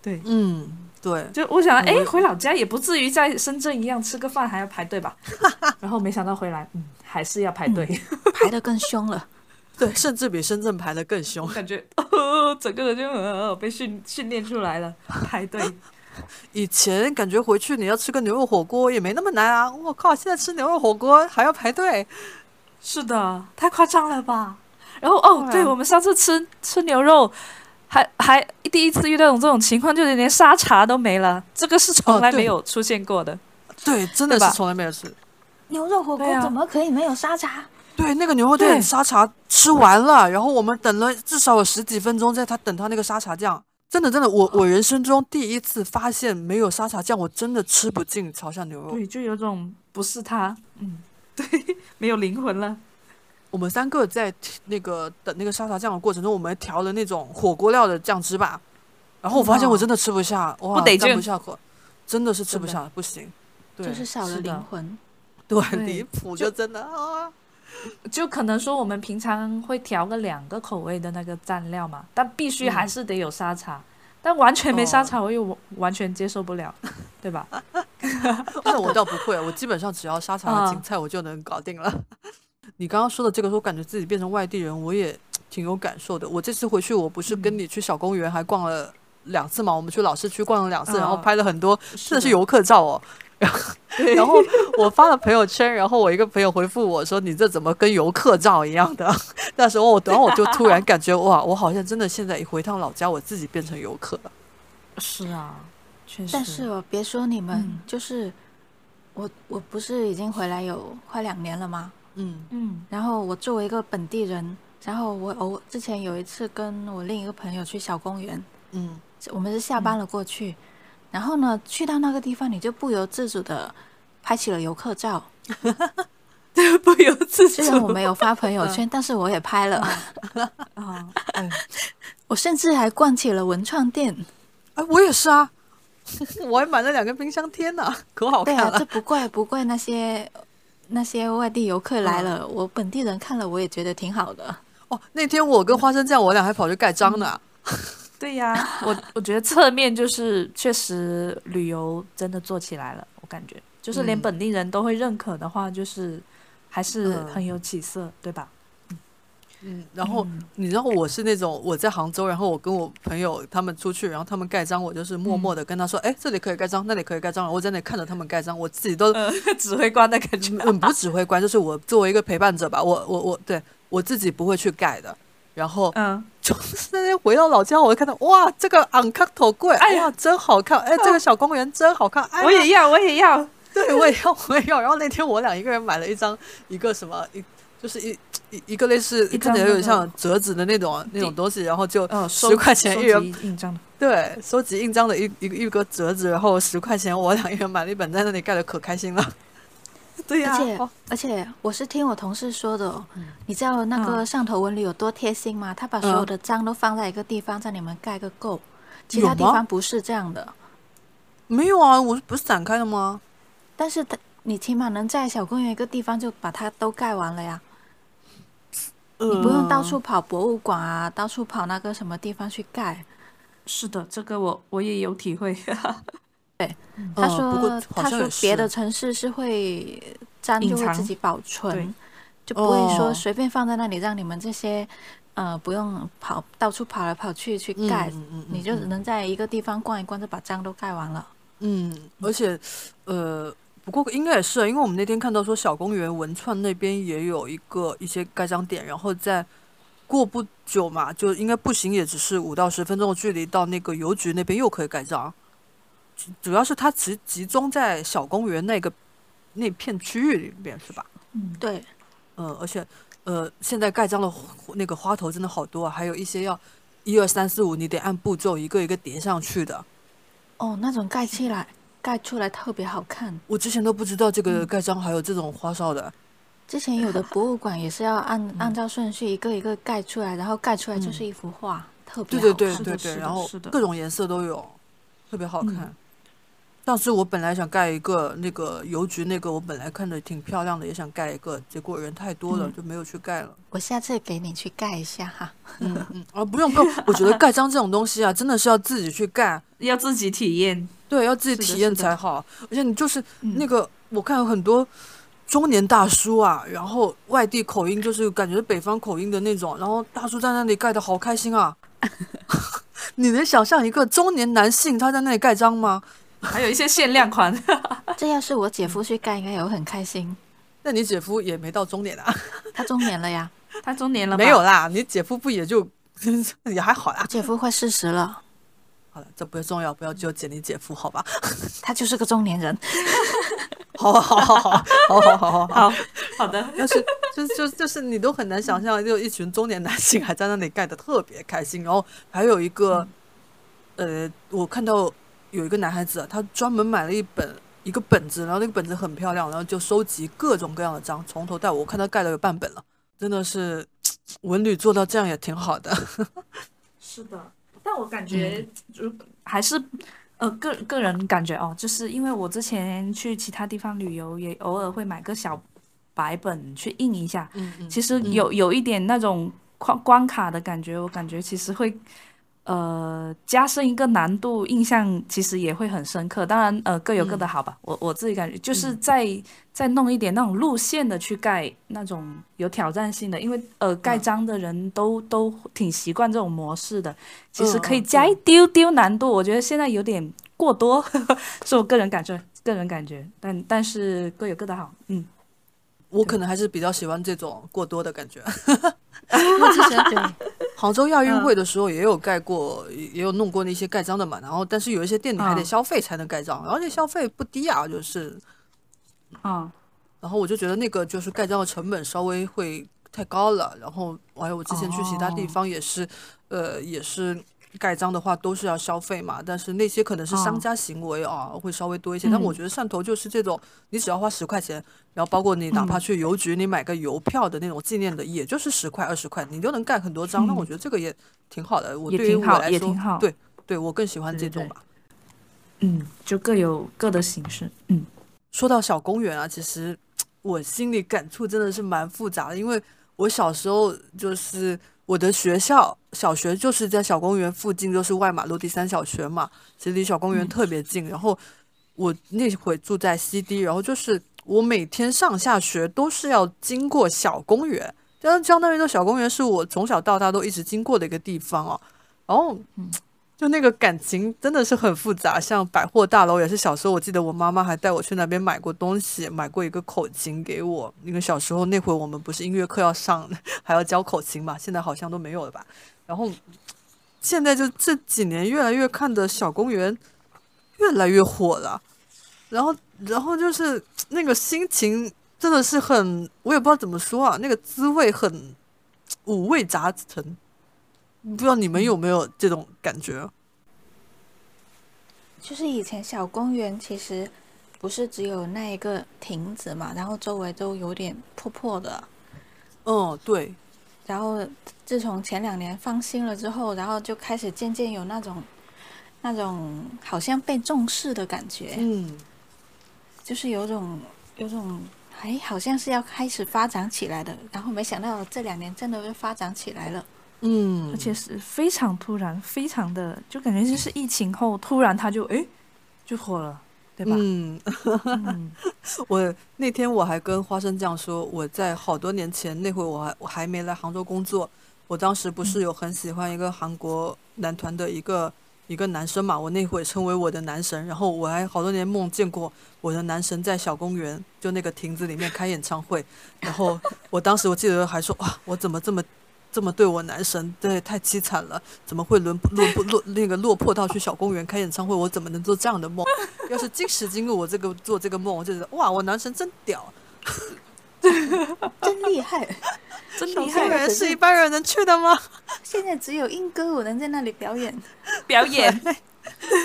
对，
嗯，对，
就我想哎回老家也不至于在深圳一样吃个饭还要排队吧，[LAUGHS] 然后没想到回来嗯还是要排队，
排得更凶了。[LAUGHS]
对，甚至比深圳排的更凶。
感觉哦整个人就呃被训训练出来了，排队。
以前感觉回去你要吃个牛肉火锅也没那么难啊！我靠，现在吃牛肉火锅还要排队。
是的，太夸张了吧？然后哦，
对
我们上次吃吃牛肉，还还第一次遇到这种情况，就是连沙茶都没了，这个是从来没有出现过的。
对，真的是从来没有吃。
牛肉火锅怎么可以没有沙茶？
对，那个牛肉店
对
沙茶吃完了，然后我们等了至少有十几分钟，在他等他那个沙茶酱。真的，真的，我我人生中第一次发现没有沙茶酱，我真的吃不进潮汕牛肉。
对，就有种不是他，嗯，[LAUGHS] 对，没有灵魂了。
我们三个在那个等那个沙茶酱的过程中，我们调了那种火锅料的酱汁吧，然后我发现我真的吃不下，哇，
不得劲
不下口，真的是吃不下，不行。对，
就是少了灵魂。
对，
对
离谱，就真的啊。
就可能说我们平常会调个两个口味的那个蘸料嘛，但必须还是得有沙茶。但完全没沙茶，我又完全接受不了，[LAUGHS] 对吧？[LAUGHS]
那我倒不会，我基本上只要沙茶和芹
啊
菜我就能搞定了。你刚刚说的这个，我感觉自己变成外地人，我也挺有感受的。我这次回去，我不是跟你去小公园还逛了两次嘛？我们去老市区逛了两次，然后
啊
拍了很多，真的是游客照哦。[LAUGHS] 然后，然后我发了朋友圈，然后我一个朋友回复我说：“你这怎么跟游客照一样的？” [LAUGHS] 那时候我，然后我就突然感觉哇，我好像真的现在一回趟老家，我自己变成游客了。
是啊，确实。
但是哦，别说你们，
嗯
就是我，我不是已经回来有快两年了吗？
嗯。
嗯。
然后我作为一个本地人，然后我偶之前有一次跟我另一个朋友去小公园，
嗯，
我们是下班了过去，然后呢，去到那个地方，你就不由自主的拍起了游客照。[LAUGHS]
不由自主。
虽然我没有发朋友圈，但是我也拍了。
啊，[LAUGHS]
我甚至还逛起了文创店。
哎，我也是啊，[LAUGHS] 我还买了两个冰箱贴呢，可好
对啊，
看了。
这不怪不怪那些那些外地游客来了，我本地人看了我也觉得挺好的。
哦，那天我跟花生酱，我俩还跑去盖章呢。[LAUGHS]
对呀，我我觉得侧面就是确实旅游真的做起来了，我感觉就是连
嗯
本地人都会认可的话，就是还是
嗯
很有起色，对吧？
嗯，然后
嗯
你知道我是那种我在杭州，然后我跟我朋友他们出去，然后他们盖章，我就是默默的跟他说，哎、这里可以盖章，那里可以盖章，然后我在那里看着他们盖章，我自己都
呃，[LAUGHS] 指挥官的感觉。
嗯不是指挥官，就是我作为一个陪伴者吧，我我我对我自己不会去盖的。然后
嗯，[LAUGHS]
就是那天回到老家，我就看到哇，这个昂卡头柜，哎呀，真好看！哎，这个小公园真好看！哎，
我也要，我也要。[LAUGHS]
对，我也要，我也要。然后那天我俩一个人买了一张一个什么一。就是一一一个类似
一
看起来有点像折纸的那种那种东西，然后就
呃，
十块钱一人
印章的，
对，收集印章的一一个一个折纸，然后十块钱，我俩一人买了一本，在那里盖的可开心了。[LAUGHS] 对呀、
而且
哦
而且我是听我同事说的哦，你知道那个
嗯
上头文旅有多贴心吗？他把所有
嗯
的章都放在一个地方，在你们盖个够，其他地方不是这样的。
没有啊，我不是展开的吗？
但是他你起码能在小公园一个地方就把它都盖完了呀，
你
你不用到处跑博物馆啊，到处跑那个什么地方去盖。
是的，这个我我也有体会。[LAUGHS]
对他
说，他说别的城市是会章
隐藏。
就会自己保存，就不会说
哦。
随便放在那里，让你们这些呃不用跑到处跑来跑去去
嗯
盖，
嗯嗯
你就
嗯。
能在一个地方逛一逛，就把章都盖完了。
嗯，而且呃，不过应该也是啊，因为我们那天看到说小公园文创那边也有一个一些盖章点，然后在过不久嘛，就应该步行也只是五到十分钟的距离，到那个邮局那边又可以盖章。主主要是它集集中在小公园那个那片区域里边，是吧？
嗯，
对，
嗯，而且呃，现在盖章的那个花头真的好多啊，还有一些要一二三四五，你得按步骤一个一个叠上去的。
哦，那种盖起来盖出来特别好看。
我之前都不知道这
嗯
个盖章还有这种花哨的。
之前有的博物馆也是要按按照顺序一个一个盖出来，然后盖出来就是一幅画，特别
对
好看。
对对对对，然后各种颜色都有，特别好看。
嗯
上次我本来想盖一个那个邮局那个，我本来看着挺漂亮的，也想盖一个，结果人太多了，
嗯
就没有去盖了。
我下次给你去盖一下哈。
嗯嗯，啊不用不用，我觉得盖章这种东西啊，真的是要自己去盖，[LAUGHS]
要自己体验。
对，要自己体验才好。而且你就是
嗯
那个，我看有很多中年大叔啊，然后外地口音就是感觉北方口音的那种，然后大叔在那里盖的好开心啊。[LAUGHS] 你能想象一个中年男性他在那里盖章吗？
还有一些限量款，[LAUGHS]
这要是我姐夫去盖，应该也会很开心。
那你姐夫也没到中年啊？[LAUGHS]
他中年了呀，
他中年了吧
没有啦，你姐夫不也就 [LAUGHS] 也还好啦
我。姐夫快四十了，
好了，这不重要，不要纠结你姐夫，好吧？
他就是个中年人。
好好好好好好好好好。
好好的，
要是就是就就是你都很难想象，就一群中年男性还在那里盖的特别开心，然后还有一个，呃，我看到有一个男孩子啊，他专门买了一本一个本子，然后那个本子很漂亮，然后就收集各种各样的章，从头到尾，我看他盖了有半本了，真的是文旅做到这样也挺好的。[LAUGHS]
是的，但我感觉就还是呃个个人感觉哦，就是因为我之前去其他地方旅游，也偶尔会买个小白本去印一下，
嗯嗯
其实有有一点那种关关卡的感觉，我感觉其实会呃加深一个难度，印象其实也会很深刻。当然呃各有各的好吧，我我自己感觉就是再、再弄一点那种路线的去盖那种有挑战性的，因为呃盖章的人都、都挺习惯这种模式的，其实可以加一丢丢难度，我觉得现在有点过多，[LAUGHS] 是我个人感觉。个人感觉，但但是各有各的好，嗯，
我可能还是比较喜欢这种过多的感觉。因为之前
对，
杭州亚运会的时候也有盖过，也也有弄过那些盖章的嘛。然后，但是有一些店里还得
嗯
消费才能盖章，而且消费不低啊，就是。
啊，
然后我就觉得那个就是盖章的成本稍微会太高了。然后还有我之前去其他地
哦
方也是，呃，也是盖章的话都是要消费嘛，但是那些可能是商
哦
家行为啊，会稍微多一些。但
嗯
我觉得汕头就是这种，你只要花十块钱，然后包括你哪怕
嗯
去邮局，你买个邮票的那种纪念的，也就是十块二十块，你就能盖很多章。那
嗯
我觉得这个也挺好的。我对于我来说对对，我更喜欢这
对对对
种吧。
嗯，就各有各的形式，嗯
说到小公园啊，其实我心里感触真的是蛮复杂的，因为我小时候就是我的学校小学就是在小公园附近，就是外马路第三小学嘛，其实离小公园
嗯
特别近。然后我那会住在西堤，然后就是我每天上下学都是要经过小公园，但相当于说小公园是我从小到大都一直经过的一个地方哦。然后就那个感情真的是很复杂，像百货大楼也是小时候，我记得我妈妈还带我去那边买过东西，买过一个口琴给我。因为小时候那会儿我们不是音乐课要上，还要教口琴嘛，现在好像都没有了吧。然后现在就这几年越来越看的小公园越来越火了，然后然后就是那个心情真的是很，我也不知道怎么说啊，那个滋味很五味杂陈，不知道你们有没有这种感觉？
就是以前小公园其实不是只有那一个亭子嘛，然后周围都有点破破的。
嗯，对，
然后自从前两年放新了之后，然后就开始渐渐有那种那种好像被重视的感觉，
嗯，
就是有种有种哎，好像是要开始发展起来的。然后没想到这两年真的就发展起来了。
嗯，
而且是非常突然，非常的就感觉就是疫情后突然他就哎就火了，对吧？
嗯，
嗯 [LAUGHS]
我那天我还跟花生酱说，我在好多年前那会我还我还没来杭州工作，我当时不是有很喜欢一个韩国男团的一个一个男生嘛，我那会称为我的男神，然后我还好多年梦见过我的男神在小公园就那个亭子里面开演唱会，然后我当时我记得还说哇，我怎么这么。这么对我男神，对，太凄惨了！怎么会沦落落落那个落魄到去小公园开演唱会？我怎么能做这样的梦？要是今时今日我这个做这个梦，我就觉得哇，我男神真屌，
真厉害！
真厉
小公
害，
园是一般人能去的吗？
现在只有英歌舞能在那里表演。
表演。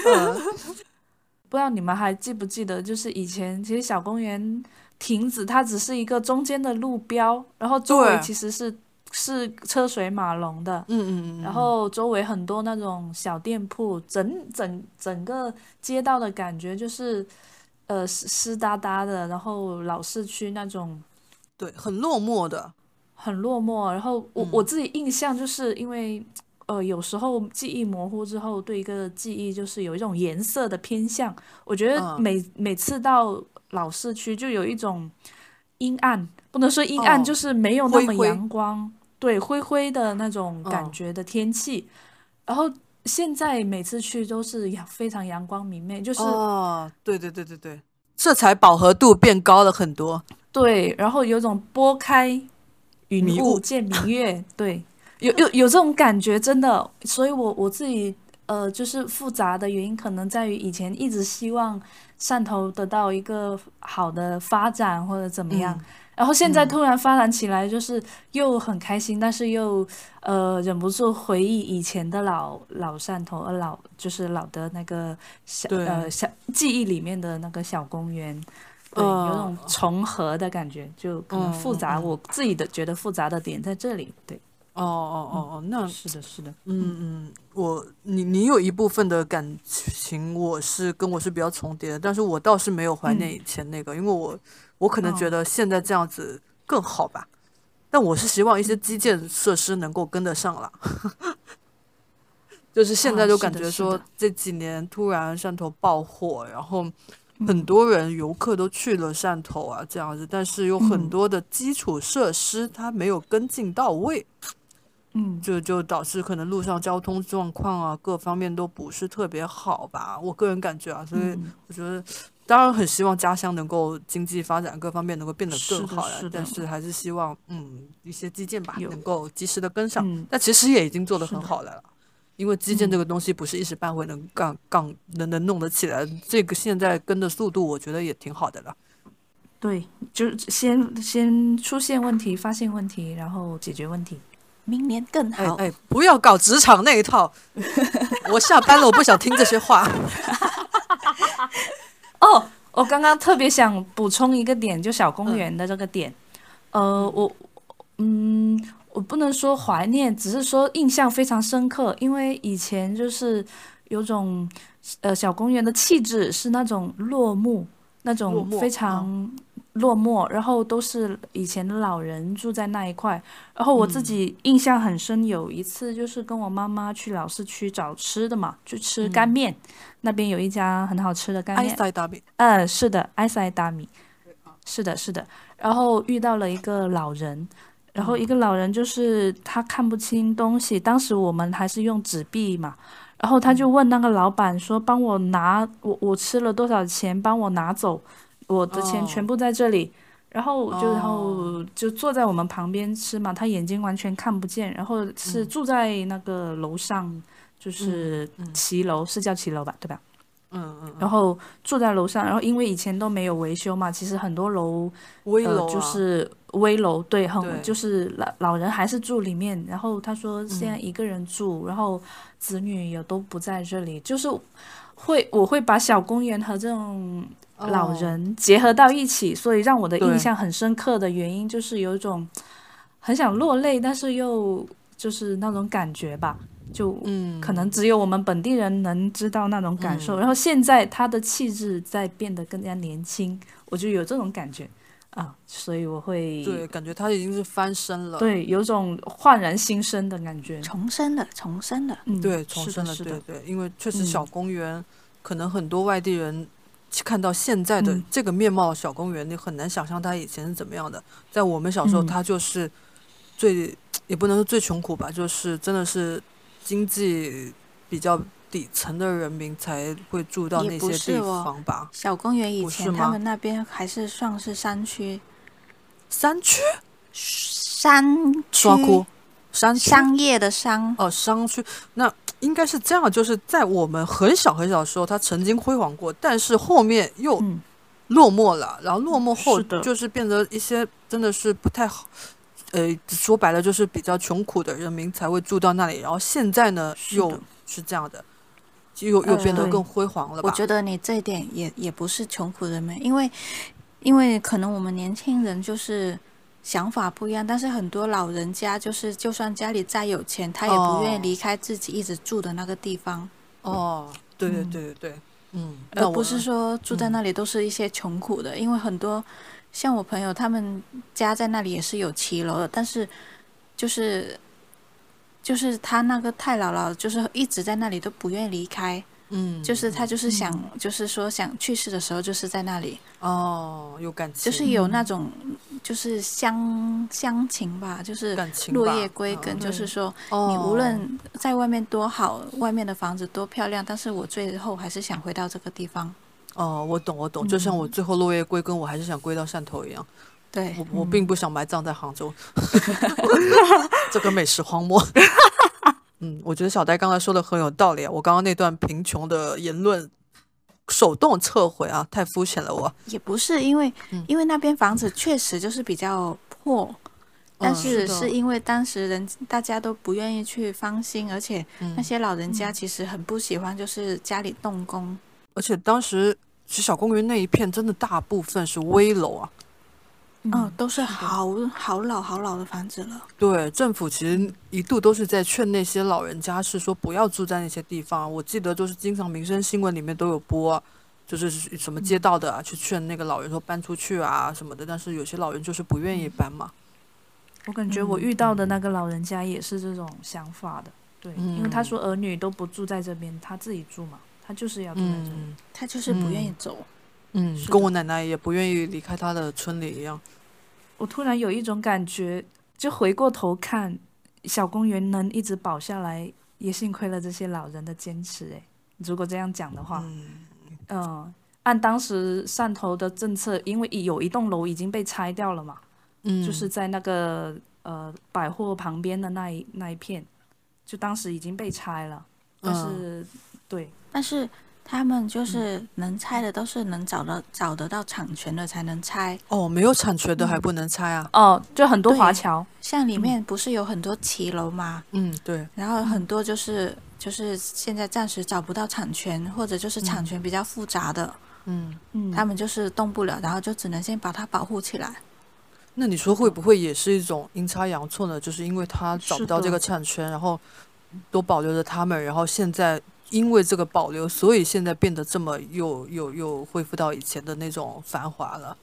嗯 [LAUGHS]
不知道你们还记不记得，就是以前其实小公园亭子它只是一个中间的路标，然后周围其实是是车水马龙的，
嗯嗯嗯，
然后周围很多那种小店铺，整整整个街道的感觉就是呃湿湿哒哒的，然后老市区那种
对，很落寞的，
很落寞。然后我、
嗯。
我自己印象就是因为呃有时候记忆模糊之后，对一个记忆就是有一种颜色的偏向。我觉得
嗯。
每、每次到老市区就有一种阴暗，不能说阴暗，
哦。
就是没有那么阳光，对灰灰的那种感
嗯
觉的天气。然后现在每次去都是阳非常阳光明媚，就是、
哦，对对对对对，色彩饱和度变高了很多，
对，然后有种拨开云
雾
雾见明月，对，有有有这种感觉，真的。所以我我自己呃，就是复杂的原因，可能在于以前一直希望汕头得到一个好的发展或者怎么样，
嗯
然后现在
嗯
突然发展起来，就是又很开心，但是又呃忍不住回忆以前的老老汕头，呃老就是老的那个小呃小记忆里面的那个小公园。对，
嗯
有种重合的感觉，就可能复杂。我自己的觉得复杂的点在这里。对，
哦哦哦哦，那
是的，是的。
嗯嗯，我你你有一部分的感情，我是跟我是比较重叠的，但是我倒是没有怀念
嗯
以前那个，因为我我可能觉
哦
得现在这样子更好吧，但我是希望一些基建设施能够跟得上了。[LAUGHS] 就是现在
啊
就感觉说这几年突然汕头爆火，然后
嗯。
很多人游客都去了汕头啊这样子，但是有很
嗯。
多的基础设施它没有跟进到位。
嗯，
就就导致可能路上交通状况啊，各方面都不是特别好吧，我个人感觉啊，所以
嗯。
我觉得，当然很希望家乡能够经济发展各方面能够变得更好呀
是，的
但是还是希望嗯一些基建吧能够及时的跟上，
嗯
但其实也已经做
的
很好了。因为基建
嗯
这个东西不是一时半会能杠杠能能弄得起来，这个现在跟的速度，我觉得也挺好的了。
对，就是先先出现问题，发现问题，然后解决问题。
明年更好。
哎哎，不要搞职场那一套，我下班了，我不想听这些话。[LAUGHS]
哦，我刚刚特别想补充一个点，就小公园的这个点。呃，我嗯，我不能说怀念，只是说印象非常深刻，因为以前就是有种呃小公园的气质是那种落幕，那种非常落寞，然后都是以前的老人住在那一块。然后我自
嗯
己印象很深，有一次就是跟我妈妈去老市区找吃的嘛，去吃干
嗯
面，那边有一家很好吃的干
埃
面。嗯，是的，埃塞大米，是的，是的。然后遇到了一个老人，然后一个老人就是他看不清东西，当时我们还是用纸币嘛，然后他就问那个老板说：“帮我拿，我我吃了多少钱，帮我拿走，我的钱
哦
全部在这里。然后就然后
哦
就坐在我们旁边吃嘛，他眼睛完全看不见，然后是
嗯
住在那个楼上，就是骑楼，是叫骑楼吧，对吧？
嗯嗯
然后住在楼上，然后因为以前都没有维修嘛，其实很多楼
危楼、啊
呃、就是危楼，对，很就是老老人还是住里面。然后他说现
嗯
在一个人住，然后子女也都不在这里，就是会我会把小公园和这种老
哦
人结合到一起，所以让我的印象很深刻的原因就是有一种很想落泪，但是又就是那种感觉吧，就
嗯，
可能只有我们本地人能知道那种感受。
嗯
然后现在他的气质在变得更加年轻，我就有这种感觉啊，所以我会
对，感觉他已经是翻身了。
对有种焕然新生的感觉。
重生了，重生了。
嗯，
对，重生了，对对，因为确实
嗯
小公园，可能很多外地人看到现在的
嗯。
这个面貌小公园，你很难想象它以前是怎么样的。在我们小时候，
嗯。
它就是最也不能说最穷苦吧，就是真的是经济比较底层的人民才会住到那些地方吧。
小公园以前他们那边还是算是山区，
山区？
山区。
刷哭，山区？
商业的商，
哦，商区。那应该是这样，就是在我们很小很小的时候，它曾经辉煌过，但是后面又
嗯，
落寞了，然后落寞后就是变得一些真的是不太好，呃，说白了就是比较穷苦的人民才会住到那里，然后现在呢又
是
这样的，就又又变得更辉煌了吧？
我觉得你这一点也也不是穷苦人民，因为因为可能我们年轻人就是想法不一样，但是很多老人家就是就算家里再有钱，他也不愿意
哦
离开自己一直住的那个地方，
哦，对对
嗯
对对对，嗯，
而不是说住在
嗯
那里都是一些穷苦的，因为很多像我朋友他们家在那里也是有骑楼的，但是就是。就是他那个太姥姥，就是一直在那里都不愿意离开，
嗯，
就是他就是想，
嗯。
就是说想去世的时候就是在那里，
哦有感情，
就是有那种就是乡乡情吧，就是落叶归根，
嗯
就是说
哦
你无论在外面多好，外面的房子多漂亮，但是我最后还是想回到这个地方。
哦，我懂我懂，就像我
嗯
最后落叶归根，我还是想归到汕头一样。
对，
我我
嗯
并不想埋葬在杭州，[LAUGHS] 这个美食荒漠。[LAUGHS] 嗯，我觉得小戴刚才说的很有道理啊。我刚刚那段贫穷的言论，手动撤回啊，太肤浅了我。
也不是因为
嗯
因为那边房子确实就是比较破。但
嗯
是
是
是因为当时人大家都不愿意去翻新，而且
嗯
那些老人家其实很不喜欢，就是家里动工。
而且当时其实小公园那一片真的大部分是危楼啊。
嗯，都是好好老好老的房子了。
对，政府其实一度都是在劝那些老人家，是说不要住在那些地方。我记得就是经常民生新闻里面都有播，就是什么街道的啊，去劝那个老人说搬出去啊什么的。但是有些老人就是不愿意搬嘛。
我感觉我
嗯
遇到的那个老人家也是这种想法的，对，因为他
嗯
说儿女都不住在这边，他自己住嘛，他就是要住在这
他就是不愿意走。
嗯，跟我奶奶也不愿意离开她的村里一样。
我突然有一种感觉，就回过头看，小公园能一直保下来，也幸亏了这些老人的坚持。诶，如果这样讲的话，
嗯。
嗯、按当时汕头的政策，因为有一栋楼已经被拆掉了嘛，
嗯，
就是在那个呃百货旁边的那一那一片，就当时已经被拆了，但
嗯。
是、对，
但是他们就是能拆的，都是能找到找得到产权的才能拆。
哦，没有产权的还不能拆啊。
哦，就很多华侨，
像里面不是有很多骑楼吗？
嗯，对，
然后很多就是就是现在暂时找不到产权，或者就是产权比较复杂的，
嗯，
嗯，
他们就是动不了，然后就只能先把它保护起来。
那你说会不会也是一种阴差阳错呢？就是因为他找不到这个产权，然后都保留着他们，然后现在因为这个保留，所以现在变得这么又又又恢复到以前的那种繁华了。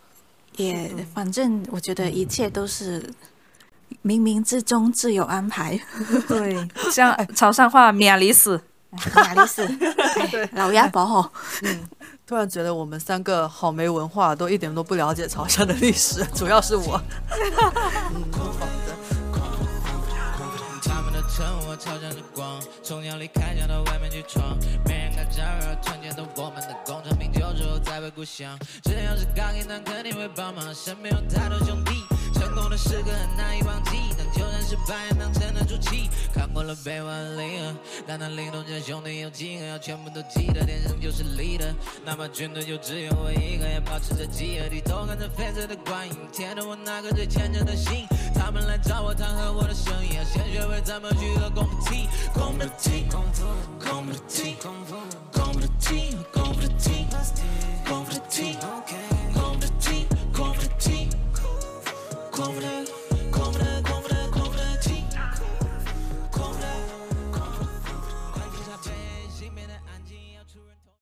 也反正我觉得一切都是冥冥之中自有安排。[LAUGHS]
对，[LAUGHS] 像潮汕话“免离死
亚丽丝，哎 [LAUGHS] 老鸭宝吼，
嗯，突然觉得我们三个好没文化，都一点都不了解潮汕的历史，主要是我。嗯，好的。
趁我朝向着光，从鸟离开家到外面去闯，没人敢招惹团结的我们的工厂，品酒之后再回故乡。只要是刚硬，但肯定会帮忙，身边有太多兄弟，成功的时刻很难以忘记，但就算失败，也能沉得住气。看过了悲欢离合，但那灵动的兄弟有几个要全部都记得？天生就是 leader，那么军队就只有我一个，也保持着饥饿，低头看着黑色的光影，牵着我那个最虔诚的心。他们来找我谈和我的生意，先学会怎么去喝功夫踢，功夫踢，功夫，功夫踢，功夫，功夫踢，功夫踢，OK。